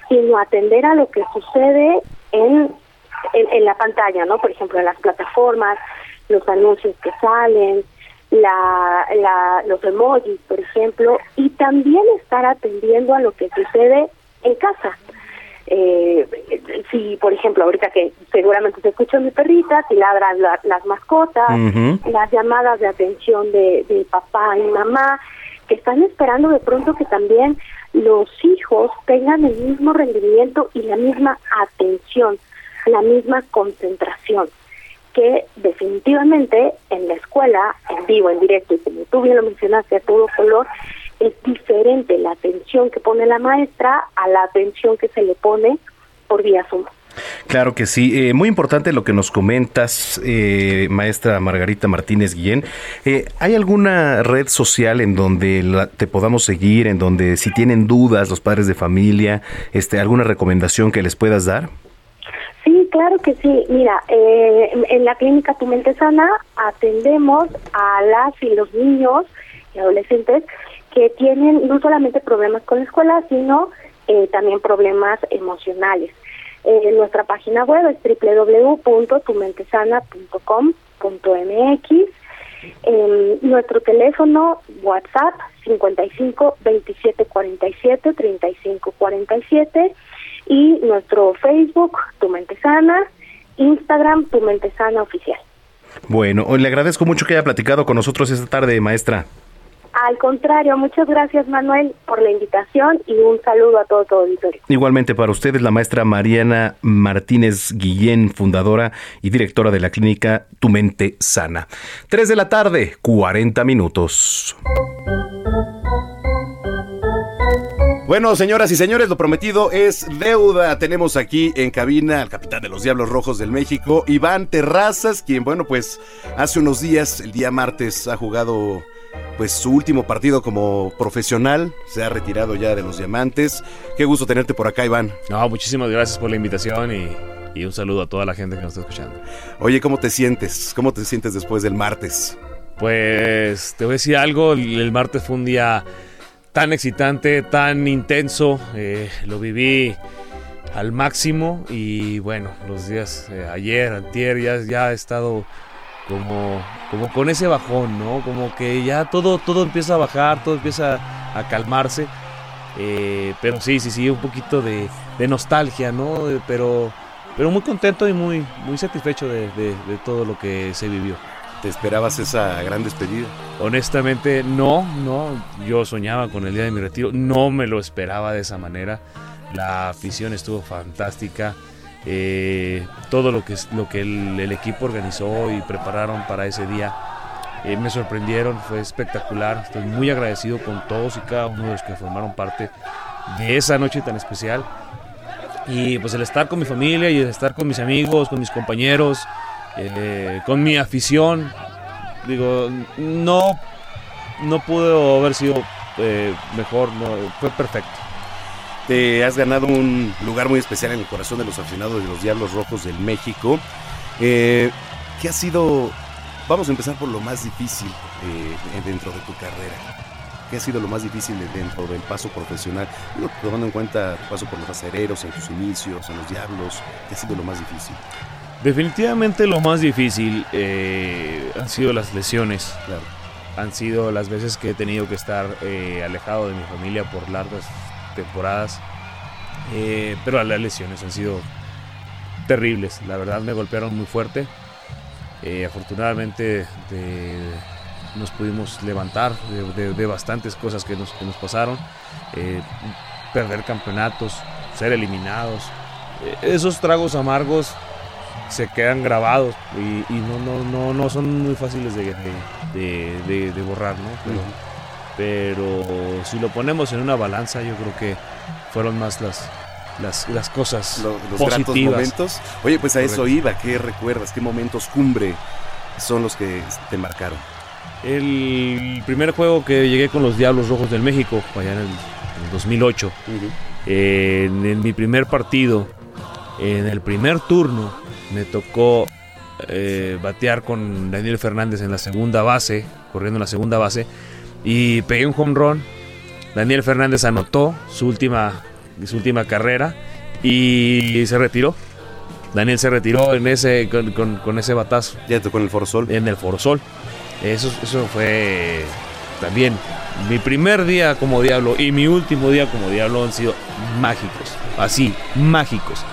sino atender a lo que sucede en, en, la pantalla, ¿no? Por ejemplo, en las plataformas, los anuncios que salen, la, la, los emojis, por ejemplo, y también estar atendiendo a lo que sucede en casa. Eh, si, por ejemplo, ahorita que seguramente se escucha mi perrita, si ladran las mascotas, las llamadas de atención de, de papá y mamá, que están esperando de pronto que también los hijos tengan el mismo rendimiento y la misma atención, la misma concentración. que definitivamente en la escuela, en vivo, en directo, y como tú bien lo mencionaste, a todo color, es diferente la atención que pone la maestra a la atención que se le pone por vía Zoom. Claro que sí. Eh, muy importante lo que nos comentas, eh, maestra Margarita Martínez Guillén. Eh, ¿Hay alguna red social en donde la- te podamos seguir, en donde si tienen dudas los padres de familia, este, alguna recomendación que les puedas dar? Sí, claro que sí. Mira, eh, en- la clínica Tu Mente Sana atendemos a las y los niños y adolescentes que tienen no solamente problemas con la escuela, sino eh, también problemas emocionales. Eh, nuestra página web es www.tumentesana.com.mx. Eh, nuestro teléfono WhatsApp 55 27 47 35 47 y nuestro Facebook Tu Mente Sana, Instagram Tu Mente Sana Oficial. Bueno, le agradezco mucho que haya platicado con nosotros esta tarde, maestra. Al contrario, muchas gracias Manuel por la invitación y un saludo a todo tu auditorio. Igualmente para ustedes, la maestra Mariana Martínez Guillén, fundadora y directora de la clínica Tu Mente Sana. 3 de la tarde, 40 minutos. Bueno, señoras y señores, lo prometido es deuda. Tenemos aquí en cabina al capitán de los Diablos Rojos del México, Iván Terrazas, quien, bueno, pues hace unos días, el día martes, ha jugado pues su último partido como profesional, se ha retirado ya de los diamantes. Qué gusto tenerte por acá, Iván. No, muchísimas gracias por la invitación y, y un saludo a toda la gente que nos está escuchando. Oye, ¿cómo te sientes? ¿Cómo te sientes después del martes? Pues te voy a decir algo, el el martes fue un día tan excitante, tan intenso, eh, lo viví al máximo y bueno, los días eh, ayer, antier, ya, ya he estado como, como con ese bajón, ¿no? Como que ya todo, todo empieza a bajar, todo empieza a calmarse. Eh, pero sí, sí, sí, un poquito de, de nostalgia, ¿no? Eh, Pero, pero muy contento y muy, muy satisfecho de, de- de todo lo que se vivió. ¿Te esperabas esa gran despedida? Honestamente, no, no. Yo soñaba con el día de mi retiro, no me lo esperaba de esa manera. La afición estuvo fantástica. Eh, todo lo que, lo que el, equipo organizó y prepararon para ese día eh, me sorprendieron, fue espectacular. Estoy muy agradecido con todos y cada uno de los que formaron parte de esa noche tan especial. Y pues el estar con mi familia y el estar con mis amigos, con mis compañeros, eh, con mi afición, digo, no, no pudo haber sido mejor, fue perfecto. Te has ganado un lugar muy especial en el corazón de los aficionados de los Diablos Rojos del México. Eh, ¿Qué ha sido? Vamos a empezar por lo más difícil eh, dentro de tu carrera. ¿Qué ha sido lo más difícil de- dentro del paso profesional? Digo, tomando en cuenta tu paso por los acereros, en tus inicios, en los Diablos. ¿Qué ha sido lo más difícil? Definitivamente lo más difícil eh, han sido las lesiones. Han sido las veces que he tenido que estar eh, alejado de mi familia por largas temporadas. Eh, pero las lesiones han sido terribles. La verdad me golpearon muy fuerte. Eh, afortunadamente nos pudimos levantar de, bastantes cosas que nos, que nos pasaron. Eh, perder campeonatos, ser eliminados. Esos tragos amargos se quedan grabados y, no, no, no, no son muy fáciles de, borrar, ¿no? Pero si lo ponemos en una balanza, yo creo que fueron más las, las, las cosas Lo- los gratos positivas. momentos. Oye, pues a eso iba. ¿Qué recuerdas? ¿Qué momentos cumbre son los que te marcaron? El primer juego que llegué con los Diablos Rojos del México, allá en el, en el 2008, eh, en, en mi primer partido, en el primer turno, me tocó eh, batear con Daniel Fernández en la segunda base, corriendo en la segunda base, y pegué un home run. Daniel Fernández anotó su última, su última carrera y se retiró. Daniel se retiró en ese, con, con- con ese batazo. Ya tocó en el Forosol. En el Forosol. Eso, eso fue también mi primer día como diablo y mi último día como diablo han sido mágicos. Así, mágicos.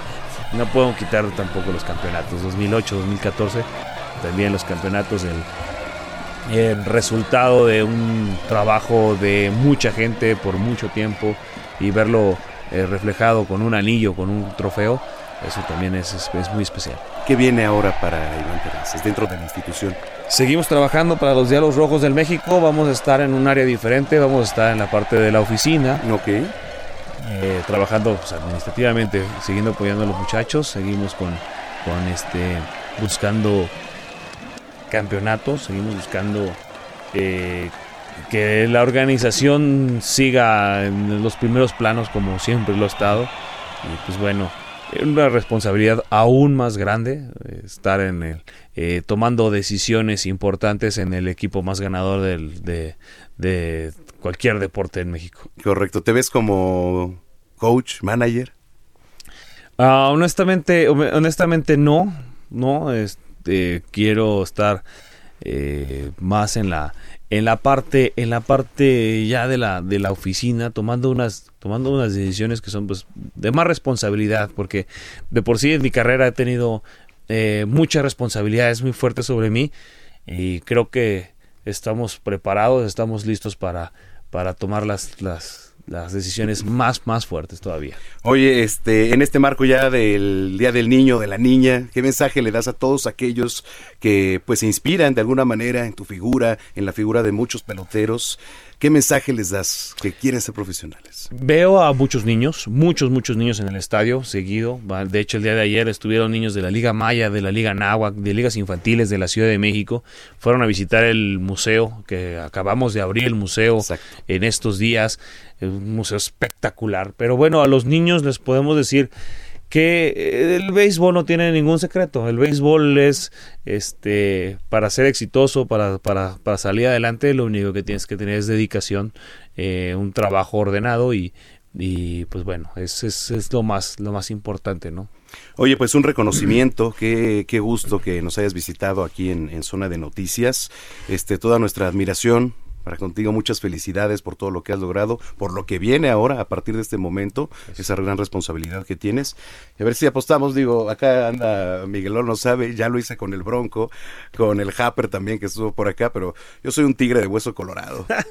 No puedo quitar tampoco los campeonatos 2008, 2014. También los campeonatos, el, el resultado de un trabajo de mucha gente por mucho tiempo y verlo eh, reflejado con un anillo, con un trofeo, Eso también es, es, es muy especial. ¿Qué viene ahora para Iván Terrazas dentro de la institución? Seguimos trabajando para los Diálogos Rojos del México. Vamos a estar en un área diferente. Vamos a estar en la parte de la oficina. Ok. Eh, trabajando pues, administrativamente, siguiendo apoyando a los muchachos. Seguimos con, con este buscando campeonatos. Seguimos buscando eh, que la organización siga en los primeros planos como siempre lo ha estado. Y pues bueno, una responsabilidad aún más grande eh, estar en el eh, tomando decisiones importantes en el equipo más ganador del, de, de cualquier deporte en México. Correcto. ¿Te ves como coach, manager? Ah, honestamente, honestamente no, no. Este, quiero estar eh, más en la en la parte en la parte ya de la de la oficina tomando unas tomando unas decisiones que son pues de más responsabilidad porque de por sí en mi carrera he tenido eh, muchas responsabilidades muy fuertes sobre mí y creo que estamos preparados estamos listos para para tomar las las las decisiones más, más fuertes todavía. Oye, este, en este marco ya del Día del Niño, de la Niña, ¿qué mensaje le das a todos aquellos que pues se inspiran de alguna manera en tu figura, en la figura de muchos peloteros? ¿Qué mensaje les das que quieren ser profesionales? Veo a muchos niños, muchos, muchos niños en el estadio seguido. De hecho, el día de ayer estuvieron niños de la Liga Maya, de la Liga Náhuac, de ligas infantiles de la Ciudad de México. Fueron a visitar el museo, que acabamos de abrir el museo en estos días. Un museo espectacular. Pero bueno, a los niños les podemos decir que el béisbol no tiene ningún secreto. El béisbol es, este, para ser exitoso, para, para, para salir adelante, lo único que tienes que tener es dedicación, eh, un trabajo ordenado y, y pues bueno, es, es, es, lo más, lo más importante, ¿no? Oye, pues un reconocimiento, qué, qué gusto que nos hayas visitado aquí en, en Zona de Noticias. Este, toda nuestra admiración para contigo muchas felicidades por todo lo que has logrado, por lo que viene ahora a partir de este momento, esa gran responsabilidad que tienes. Y a ver si apostamos, digo, acá anda Miguelón, no sabe, ya lo hice con el Bronco, con el Happer también que estuvo por acá, pero yo soy un tigre de hueso colorado. la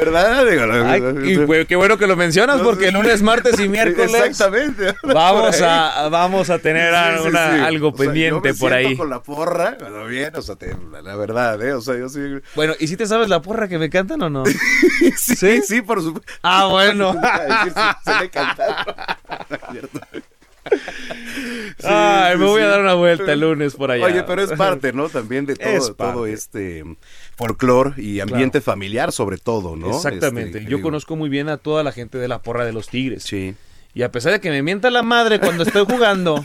verdad, digo, y qué bueno que lo mencionas porque lunes, martes y miércoles Exactamente. Vamos a vamos a tener sí, sí, algo pendiente por ahí. con la porra, pero bien, o sea, te, la verdad ¿eh? O sea, yo sí. Bueno, ¿y si te sabes la porra que me cantan o no? sí, sí, sí, por supuesto. Ah, bueno. se me cantaron. Ay, me voy a dar una vuelta el lunes por allá. Oye, pero es parte, ¿no? También de todo, todo este folclore y ambiente claro. familiar, sobre todo, ¿no? Exactamente. Este, Yo digo. conozco muy bien a toda la gente de la porra de los Tigres. Sí. Y a pesar de que me mienta la madre cuando estoy jugando,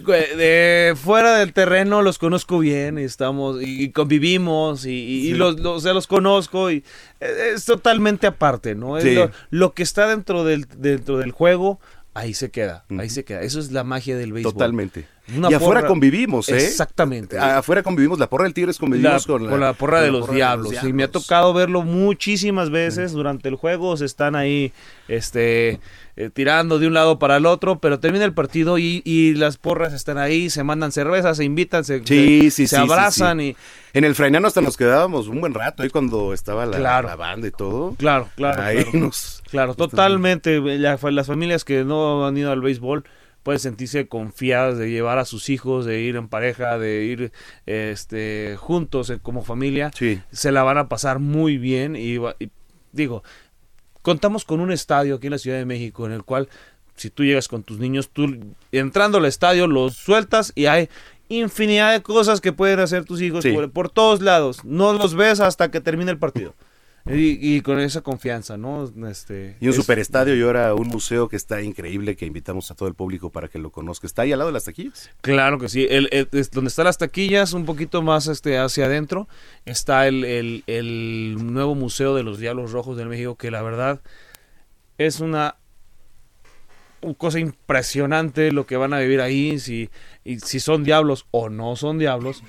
de fuera del terreno los conozco bien y estamos y convivimos y, y sí. los, los, o sea, los conozco y es totalmente aparte, ¿no? Es sí. lo, lo, que está dentro del, dentro del juego, ahí se queda, ahí se queda. Eso es la magia del béisbol. Totalmente. Una y afuera porra, convivimos, ¿eh? Exactamente. Afuera convivimos, la porra del Tigres convivimos la, con, la, con la porra, de, la los porra diablos. de, los diablos. Y me ha tocado verlo muchísimas veces durante el juego. Se están ahí, este, eh, tirando de un lado para el otro, pero termina el partido y, y las porras están ahí, se mandan cervezas, se invitan, se, sí, se, sí, se abrazan y en el Frainano hasta nos quedábamos un buen rato ahí cuando estaba la, claro. la banda y todo. Claro, claro. Ahí claro, nos, claro totalmente. La, las familias que no han ido al béisbol pueden sentirse confiadas de llevar a sus hijos, de ir en pareja, de ir este, juntos eh, como familia. Sí. Se la van a pasar muy bien y, y digo, contamos con un estadio aquí en la Ciudad de México en el cual si tú llegas con tus niños, tú entrando al estadio los sueltas y hay infinidad de cosas que pueden hacer tus hijos Sí. por, por todos lados. No los ves hasta que termine el partido. Y, y con esa confianza, ¿no? Este, Y un es- superestadio y ahora un museo que está increíble que invitamos a todo el público para que lo conozca. Está ahí al lado de las taquillas. Claro que sí. El, donde están las taquillas, un poquito más este, hacia adentro, está el, el- el nuevo Museo de los Diablos Rojos del México, que la verdad es una cosa impresionante lo que van a vivir ahí, si, y si son diablos o no son diablos.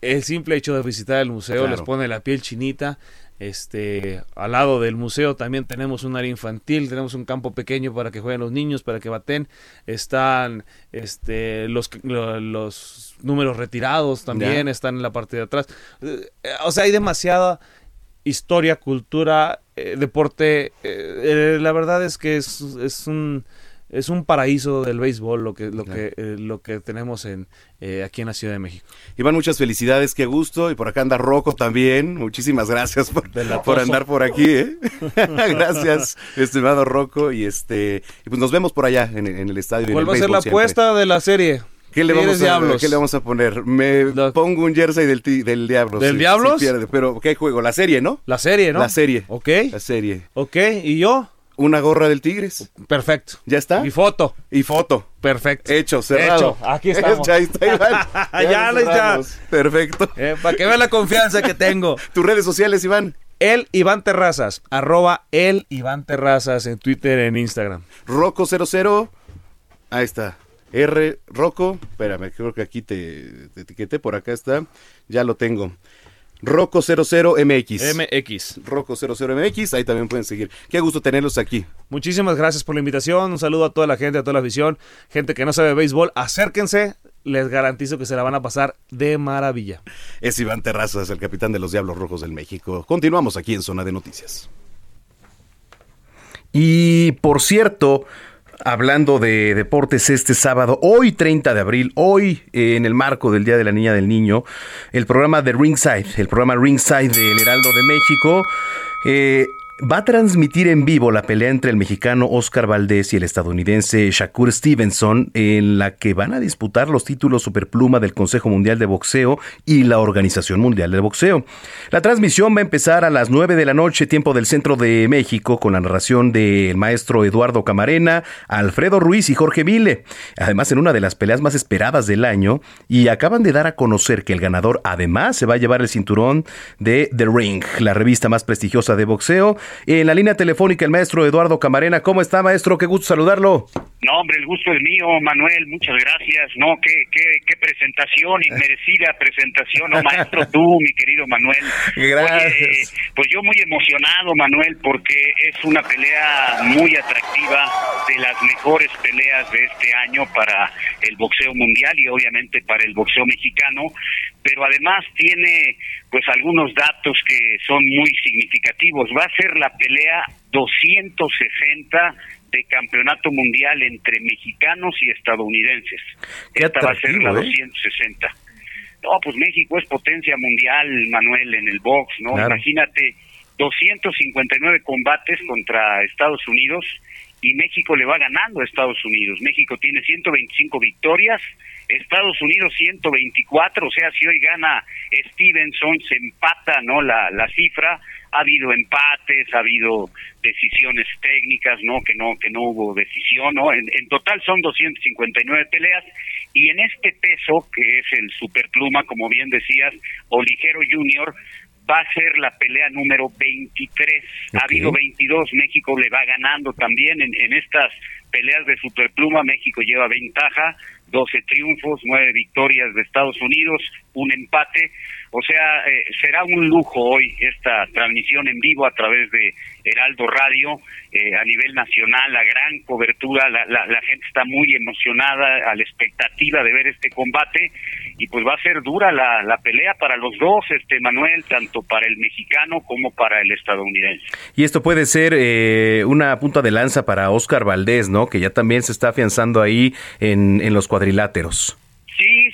El simple hecho de visitar el museo Claro. les pone la piel chinita. Este, al lado del museo también tenemos un área infantil, tenemos un campo pequeño para que jueguen los niños, para que baten. Están este, los, lo- los números retirados también, están en la parte de atrás. Eh, O sea, hay demasiada historia, cultura, eh, deporte. eh, eh, la verdad es que es, es un es un paraíso del béisbol lo que lo que eh, lo que tenemos en eh, aquí en la Ciudad de México. Iván, muchas felicidades, qué gusto. Y por acá anda Rocco también. Muchísimas gracias por, por andar por aquí. ¿eh? gracias, estimado Rocco. Y este y pues nos vemos por allá en, en el estadio. ¿Cuál el va a ser la siempre. apuesta de la serie? ¿Qué le, vamos a. ¿Qué le vamos a poner? Me pongo un jersey del, ti- del Diablos. ¿Del si- Diablos? si pierde. Pero, ¿qué juego? La serie, ¿no? La serie, ¿no? La serie. Ok. La serie. Ok, ¿y yo? Una gorra del Tigres. Perfecto. ¿Ya está? Y foto. Y foto. Perfecto. Hecho, cerrado. Hecho, aquí estamos. Ahí está, Iván. Ya lo está. cerramos. Perfecto. Eh, para que vean la confianza que tengo. Tus redes sociales, Iván. El Iván Terrazas, arroba el Iván Terrazas en Twitter, en Instagram. Roco00. Ahí está. R. Roco. Espérame, creo que aquí te, te etiqueté. Por acá está. Ya lo tengo. Roco00MX. MX. Roco00MX. Ahí también pueden seguir. Qué gusto tenerlos aquí. Muchísimas gracias por la invitación. Un saludo a toda la gente, a toda la afición. Gente que no sabe béisbol, acérquense. Les garantizo que se la van a pasar de maravilla. Es Iván Terrazas, el capitán de los Diablos Rojos del México. Continuamos aquí en Zona de Noticias. Y por cierto, hablando de deportes este sábado, hoy 30 de abril, hoy eh, en el marco del Día de la Niña del Niño, el programa de Ringside, el programa Ringside del Heraldo de México, eh, va a transmitir en vivo la pelea entre el mexicano Oscar Valdés y el estadounidense Shakur Stevenson, en la que van a disputar los títulos superpluma del Consejo Mundial de Boxeo y la Organización Mundial de Boxeo. La transmisión va a empezar a las 9 de la noche, tiempo del centro de México, con la narración del maestro Eduardo Camarena, Alfredo Ruiz y Jorge Vile. Además, en una de las peleas más esperadas del año, y acaban de dar a conocer que el ganador además se va a llevar el cinturón de The Ring, la revista más prestigiosa de boxeo. En la línea telefónica, el maestro Eduardo Camarena. ¿Cómo está, maestro? Qué gusto saludarlo. No, hombre, el gusto es mío, Manuel, muchas gracias. No, qué, qué, qué presentación, inmerecida presentación, no, maestro, tú, mi querido Manuel. Gracias. Oye, eh, pues yo muy emocionado, Manuel, porque es una pelea muy atractiva, de las mejores peleas de este año para el boxeo mundial y obviamente para el boxeo mexicano, pero además tiene pues algunos datos que son muy significativos. Va a ser la pelea 260 de campeonato mundial entre mexicanos y estadounidenses. Esta va a ser la atractivo, ¿eh? 260. No, pues México es potencia mundial, Manuel, en el box, ¿no? Claro. Imagínate, 259 combates contra Estados Unidos y México le va ganando a Estados Unidos. México tiene 125 victorias, Estados Unidos 124, o sea, si hoy gana Stevenson, se empata, ¿no? La, la cifra. Ha habido empates, ha habido decisiones técnicas, ¿no? Que no que no hubo decisión, ¿no? En, en total son 259 peleas y en este peso que es el superpluma, como bien decías, o ligero junior, va a ser la pelea número 23. Ha habido 22, México le va ganando también en, en estas peleas de superpluma, México lleva ventaja, 12 triunfos, 9 victorias de Estados Unidos, un empate. O sea, eh, será un lujo hoy esta transmisión en vivo a través de Heraldo Radio eh, a nivel nacional, la gran cobertura, la, la, gente está muy emocionada a la expectativa de ver este combate y pues va a ser dura la, la pelea para los dos, este Manuel, tanto para el mexicano como para el estadounidense. Y esto puede ser eh, una punta de lanza para Oscar Valdés, ¿no? Que ya también se está afianzando ahí en, en los cuadriláteros.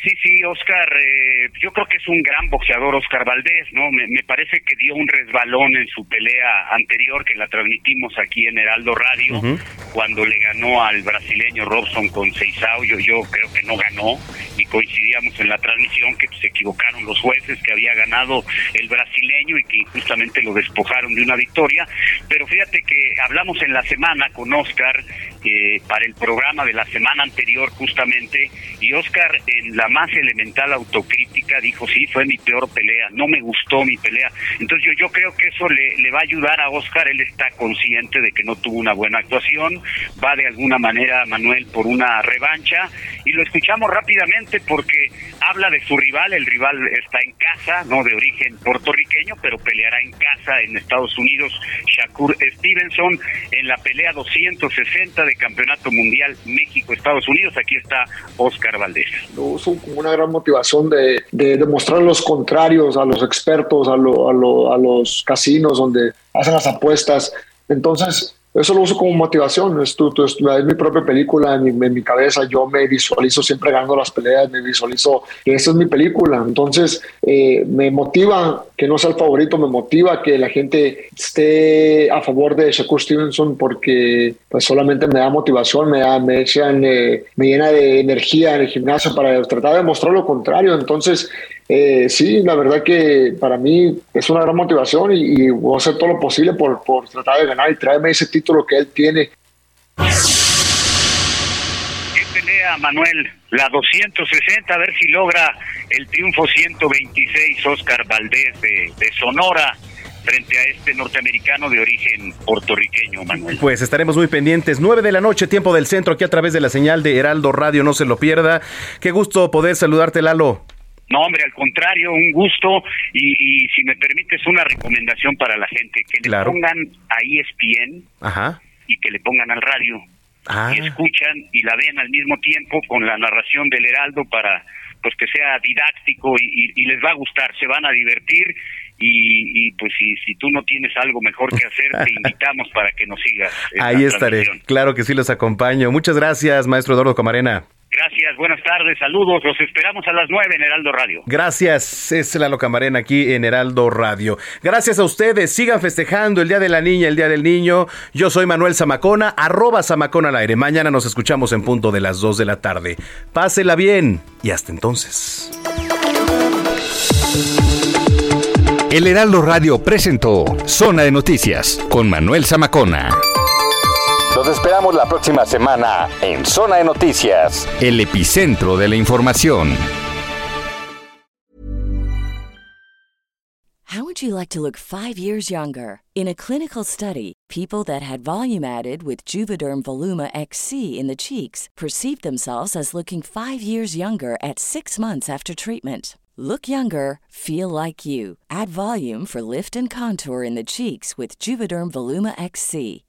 Sí, sí, Oscar, eh, yo creo que es un gran boxeador Oscar Valdés, ¿no? Me, me parece que dio un resbalón en su pelea anterior que la transmitimos aquí en Heraldo Radio, cuando le ganó al brasileño Robson con Seisao, yo, yo creo que no ganó y coincidíamos en la transmisión que se equivocaron los jueces, que había ganado el brasileño y que injustamente lo despojaron de una victoria, pero fíjate que hablamos en la semana con Oscar eh, para el programa de la semana anterior justamente y Oscar en la más elemental autocrítica dijo sí fue mi peor pelea no me gustó mi pelea entonces yo yo creo que eso le, le va a ayudar a Oscar él está consciente de que no tuvo una buena actuación va de alguna manera Manuel por una revancha y lo escuchamos rápidamente porque habla de su rival el rival está en casa no de origen puertorriqueño pero peleará en casa en Estados Unidos Shakur Stevenson en la pelea 260 de campeonato mundial México-Estados Unidos. Aquí está Oscar Valdés. Lo uso como una gran motivación de, de demostrar los contrarios a los expertos, a, lo- a, lo- a los casinos donde hacen las apuestas. Entonces, eso lo uso como motivación, es, tu, es mi propia película en mi, cabeza, yo me visualizo siempre ganando las peleas, me visualizo que esta es mi película, entonces eh, me motiva que no sea el favorito, me motiva que la gente esté a favor de Shakur Stevenson porque pues solamente me da motivación, me, da, me, eh, me llena de energía en el gimnasio para tratar de mostrar lo contrario, entonces eh, sí, la verdad que para mí es una gran motivación y, voy a hacer todo lo posible por, por tratar de ganar y traerme ese título que él tiene. ¿Qué pelea Manuel? La 260, a ver si logra el triunfo 126 Oscar Valdés de, de Sonora frente a este norteamericano de origen puertorriqueño, Manuel. Pues estaremos muy pendientes. 9 de la noche, tiempo del centro, aquí a través de la señal de Heraldo Radio, no se lo pierda. Qué gusto poder saludarte, Lalo. No, hombre, al contrario, un gusto y, si me permites una recomendación para la gente, que le pongan a ESPN y que le pongan al radio ah. y escuchan y la ven al mismo tiempo con la narración del Heraldo para pues que sea didáctico y, les va a gustar, se van a divertir y, pues si, si tú no tienes algo mejor que hacer, te invitamos para que nos sigas. Ahí estaré, claro que sí los acompaño. Muchas gracias, maestro Eduardo Camarena. Gracias, buenas tardes, saludos, los esperamos a las 9 en Heraldo Radio. Gracias, es Lalo Camarena aquí en Heraldo Radio. Gracias a ustedes, sigan festejando el Día de la Niña, el Día del Niño. Yo soy Manuel Zamacona, arroba Zamacona al aire. Mañana nos escuchamos en punto de las 2 de la tarde. Pásela bien y hasta entonces. El Heraldo Radio presentó Zona de Noticias con Manuel Zamacona. Los esperamos la próxima semana en Zona de Noticias, el epicentro de la información. How would you like to look 5 years younger? In a clinical study, people that had volume added with Juvederm Voluma XC in the cheeks perceived themselves as looking 5 years younger at 6 months after treatment. Look younger, feel like you. Add volume for lift and contour in the cheeks with Juvederm Voluma XC.